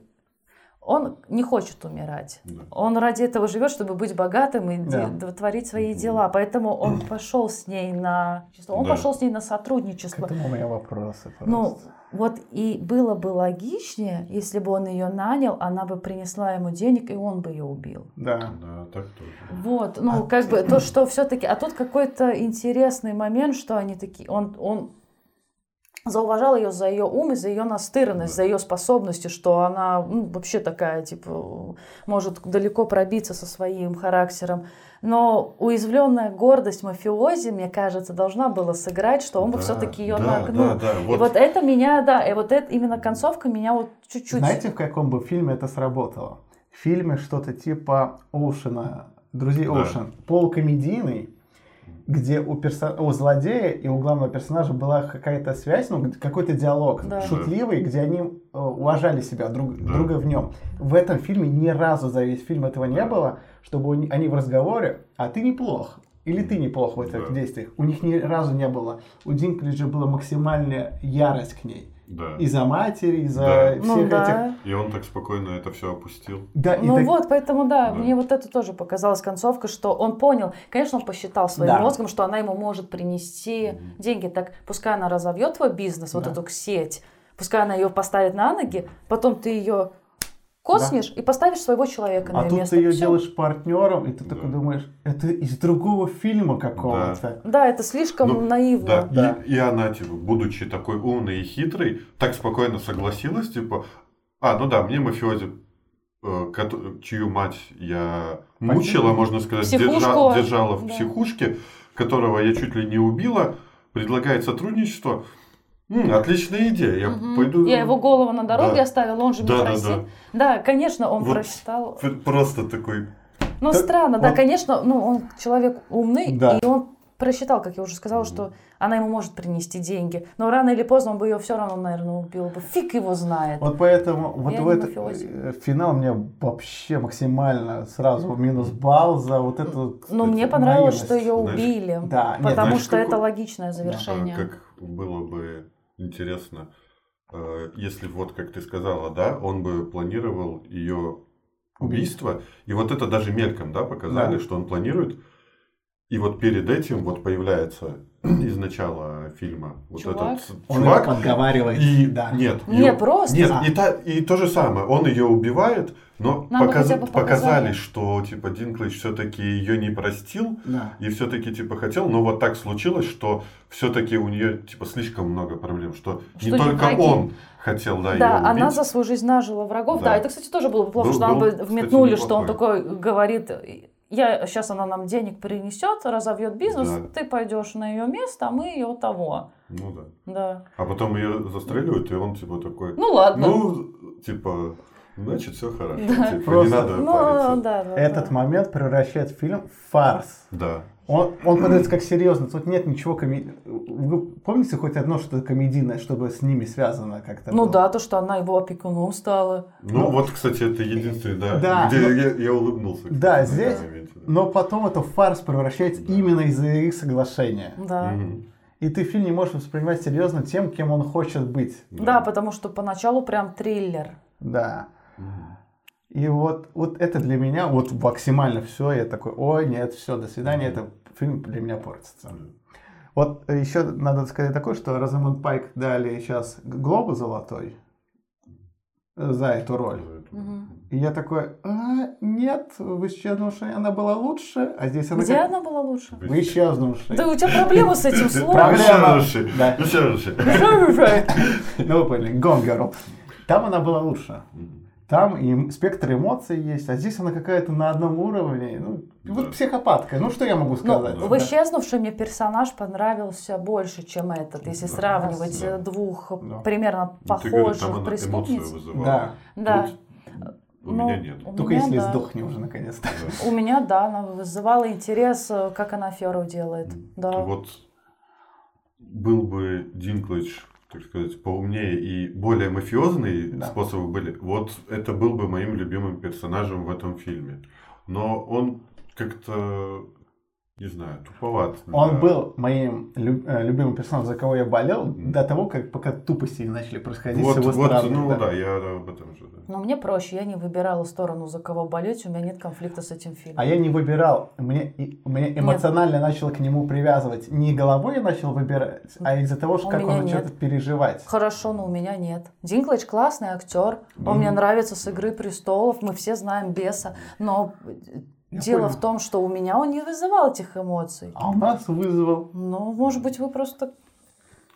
он не хочет умирать. Да. Он ради этого живет, чтобы быть богатым и да. творить свои дела. Поэтому он пошел с ней на он да. пошел с ней на сотрудничество. К этому у меня вопросы. Просто. Ну, вот и было бы логичнее, если бы он ее нанял, она бы принесла ему денег, и он бы ее убил. Да. Да, так тоже. Вот, ну, а как бы то, что все-таки. А тут какой-то интересный момент, что они такие. Он, он зауважал ее за ее ум и за ее настырность, да. за ее способности, что она ну, вообще такая, типа, может далеко пробиться со своим характером. Но уязвленная гордость мафиози, мне кажется, должна была сыграть, что он да, бы все-таки ее да, нагнул. Да, да, вот. И вот это меня, да, и вот это именно концовка меня вот чуть-чуть. Знаете, в каком бы фильме это сработало? В фильме что-то типа Оушена, друзей да. Оушен, полукомедийный, где у, персо... у злодея и у главного персонажа была какая-то связь, ну, какой-то диалог да. шутливый, где они э, уважали себя друг, да. друга в нем. В этом фильме ни разу за весь фильм этого не было, чтобы они в разговоре, а ты неплох, или ты неплох в этих да. действиях. У них ни разу не было. У Динклиджа была максимальная ярость к ней. Да. И за матери, и за да. всех ну, да. этих. И он так спокойно это все опустил. Да, ну так... вот, поэтому да, да, мне вот это тоже показалась концовка, что он понял, конечно, он посчитал своим да. мозгом, что она ему может принести mm деньги. Так пускай она разовьет твой бизнес, да. вот эту сеть, пускай она ее поставит на ноги, потом ты ее коснешь да. и поставишь своего человека а на тут место. ты ее Всё. делаешь партнером, и ты да. такой думаешь, это из другого фильма какого-то. Да, да это слишком ну, наивно. Да. Да. И, и она, типа, будучи такой умной и хитрой, так спокойно согласилась, типа, а, ну да, мне мафиози э, чью мать я мучила, можно сказать, держа, держала в да. психушке, которого я чуть ли не убила, предлагает сотрудничество. М, отличная идея. Я угу. пойду. Я его голову на дороге да. оставила, он же да, да, да. да, конечно, он вот просчитал. Просто такой. Ну, так, странно, он... да, конечно, ну, он человек умный, да. и он просчитал, как я уже сказала, что она ему может принести деньги. Но рано или поздно он бы ее все равно, наверное, убил бы. Фиг его знает. Вот поэтому вот я в этот э, финал мне вообще максимально сразу минус балл за вот эту. Ну, мне понравилось, наивность. что ее убили. Да, потому нет, знаешь, что это логичное завершение. Как было бы интересно. э, если вот, как ты сказала, да, он бы планировал ее убийство, и вот это даже мельком, да, показали, да. что он планирует, и вот перед этим вот появляется из начала фильма вот чувак? этот он чувак. Он подговаривает. И, да. Нет, не ее, просто. Нет, а. и, та, и то же самое. Он ее убивает, но показ, показали, что типа Динклэйдж все-таки ее не простил да. и все-таки типа хотел, но вот так случилось, что все-таки у нее типа слишком много проблем, что, что не только враги. он хотел, да, Да, она за свою жизнь нажила врагов. Да, да это, кстати, тоже было бы плохо, был, что нам бы вметнули, кстати, что он такой говорит я сейчас она нам денег принесет, разовьет бизнес, да. ты пойдешь на ее место, а мы ее того. Ну да. Да. А потом ее застреливают, и он типа такой. Ну ладно. Ну, типа, значит, все хорошо. Да. Типа, Просто, не надо ну, париться. Да, да, Этот да. момент превращает фильм в фарс. Да. Он, он подается как серьезно. Тут нет ничего коми... Вы помните хоть одно что-то комедийное, чтобы с ними связано как-то? Ну было? да, то, что она его опекуном стала. Ну, ну вот, кстати, это единственное, да, да где но... я, я улыбнулся. Кстати, да, здесь. Но потом это фарс превращается да. именно из-за их соглашения. Да. Угу. И ты фильм не можешь воспринимать серьезно тем, кем он хочет быть. Да, да потому что поначалу прям триллер. Да. И вот, вот это для меня вот максимально все. Я такой, ой, нет, все, до свидания. Mm-hmm. Это фильм для меня портится. Вот еще надо сказать такое, что Розамонд Пайк дали сейчас Глобус золотой за эту роль. Угу. И я такой, а, нет, в исчезнувшей она была лучше, а здесь она... Где как... она была лучше? В исчезнувшей. Да у тебя проблемы с этим словом. Проблема. Да. Ну вы поняли, Gone Там она была лучше. Там и спектр эмоций есть, а здесь она какая-то на одном уровне. Ну, да. вот психопатка. Ну, что я могу ну, сказать? Ну, в исчезнувшем мне персонаж понравился больше, чем этот, если да. сравнивать да. двух да. примерно ну, похожих говоришь, преступниц. Да. Да. У ну, меня нет. Только меня, если да. сдохни уже наконец-то. У меня, да, она вызывала интерес, э, как она аферу делает. Да. Вот был бы Динклэдж так сказать, поумнее и более мафиозные да. способы были, вот это был бы моим любимым персонажем в этом фильме. Но он как-то не знаю, туповат. Он да. был моим люб, э, любимым персонажем, за кого я болел, mm. до того, как пока тупости начали происходить вот, с его вот, стороны. Ну да. да, я об этом же. Да. Но мне проще, я не выбирала сторону, за кого болеть, у меня нет конфликта с этим фильмом. А я не выбирал, мне, мне эмоционально нет. начал к нему привязывать. Не головой я начал выбирать, а из-за того, что как он начал переживать. Хорошо, но у меня нет. Динклэдж классный актер, он mm. мне нравится с «Игры престолов», мы все знаем беса, но я Дело понял. в том, что у меня он не вызывал этих эмоций. А у нас вызвал. Ну, может быть, вы просто...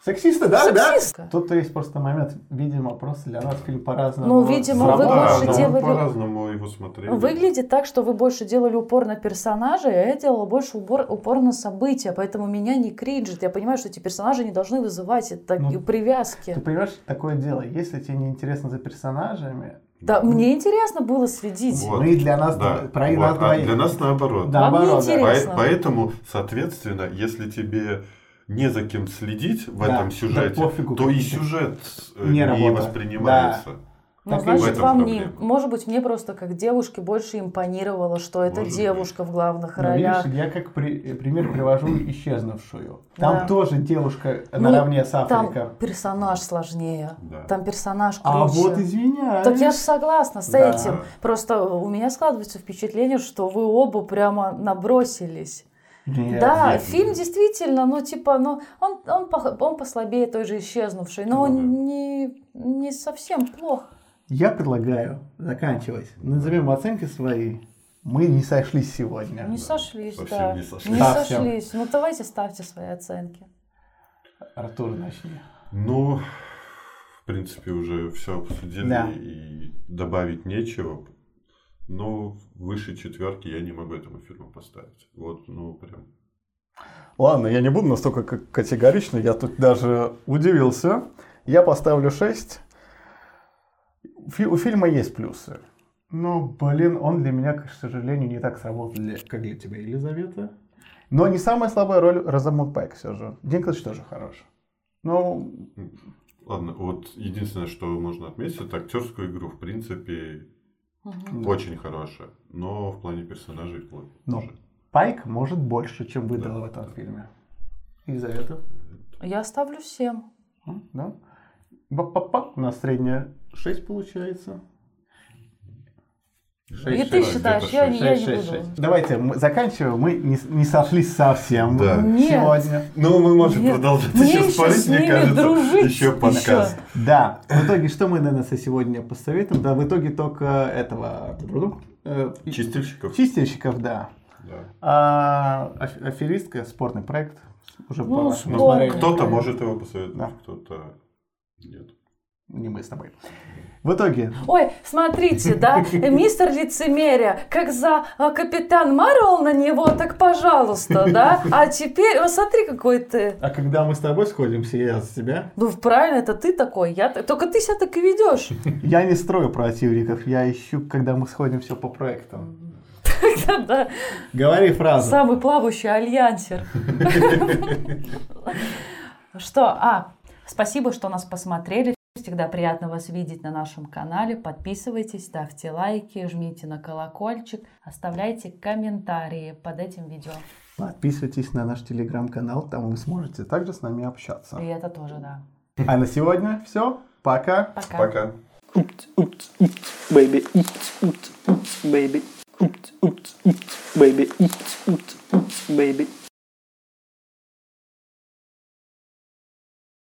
Сексисты, да, Сексистка. да? Тут есть просто момент, видимо, просто для нас фильм по-разному. Ну, видимо, вы да, больше делали... по-разному его смотрели. Выглядит так, что вы больше делали упор на персонажа, а я делала больше упор, упор на события, поэтому меня не кринжит. Я понимаю, что эти персонажи не должны вызывать это, ну, привязки. Ты понимаешь, такое дело, если тебе не интересно за персонажами, да, мне интересно было следить. Вот. Мы для нас, да. про вот. нас а для нас наоборот. Да, наоборот, да. По- поэтому, соответственно, если тебе не за кем следить в да, этом сюжете, да пофигу, то и сюжет э, не, не воспринимается. Да. Ну, значит, вам проблема. не... Может быть, мне просто как девушке больше импонировало, что это Может девушка быть. в главных Но, ролях. Видишь, я как при... пример привожу исчезнувшую. Там да. тоже девушка ну, наравне с Африкой. Там персонаж сложнее. Да. Там персонаж круче. А вот извиняюсь. Так я же согласна с да. этим. Просто у меня складывается впечатление, что вы оба прямо набросились. Нет, да, нет, фильм нет. действительно, ну типа, ну он он он послабее той же исчезнувшей, но ну, он не не совсем плохо. Я предлагаю заканчивать. Назовем оценки свои. Мы не сошлись сегодня. Не сошлись, Совсем да. не сошлись. Не да, сошлись. Ну давайте ставьте свои оценки. Артур, начни. Ну, в принципе, уже все обсудили да. и добавить нечего. Но выше четверки я не могу этому фильму поставить. Вот, ну, прям. Ладно, я не буду настолько категоричный. Я тут даже удивился. Я поставлю 6 у фильма есть плюсы. Но, блин, он для меня, к сожалению, не так сработал, как для тебя, Елизавета. Но не самая слабая роль Розамунд Пайк все же. Динклэдж тоже хорош. Но... Ладно, вот единственное, что можно отметить, это актерскую игру, в принципе, угу. очень хорошая. Но в плане персонажей плохо. Но Пайк может больше, чем выдала да. в этом фильме. Елизавета? Я ставлю 7. Да? Ба-па-па. У нас средняя 6 получается. 6, и 6, ты считаешь, я, 6, я 6, не 6, буду. 6. Давайте мы заканчиваем. Мы не, не сошлись совсем да. Нет. сегодня. Ну, мы можем Нет. продолжать Мне еще спорить, мне кажется. Дружить еще подкаст. Еще. Да. В итоге, что мы, наверное, сегодня посоветуем? Да, в итоге только этого... Э, Чистильщиков. Чистильщиков, да. да. А, аферистка, спортный проект. Уже ну, Кто-то может его посоветовать, да. кто-то нет. Не мы с тобой. В итоге... Ой, смотрите, да, мистер лицемерия, как за а, капитан Марвел на него, так пожалуйста, да? А теперь, вот смотри, какой ты. А когда мы с тобой сходимся, я с тебя? Ну, правильно, это ты такой, я... только ты себя так и ведешь. Я не строю противников, я ищу, когда мы сходимся по проектам. Да. Говори фразу. Самый плавающий альянсер. Что? А, спасибо, что нас посмотрели. Всегда приятно вас видеть на нашем канале. Подписывайтесь, ставьте лайки, жмите на колокольчик, оставляйте комментарии под этим видео. Подписывайтесь на наш телеграм-канал, там вы сможете также с нами общаться. И это тоже, да. А на сегодня все. Пока. Пока. Пока. baby, baby, baby, baby.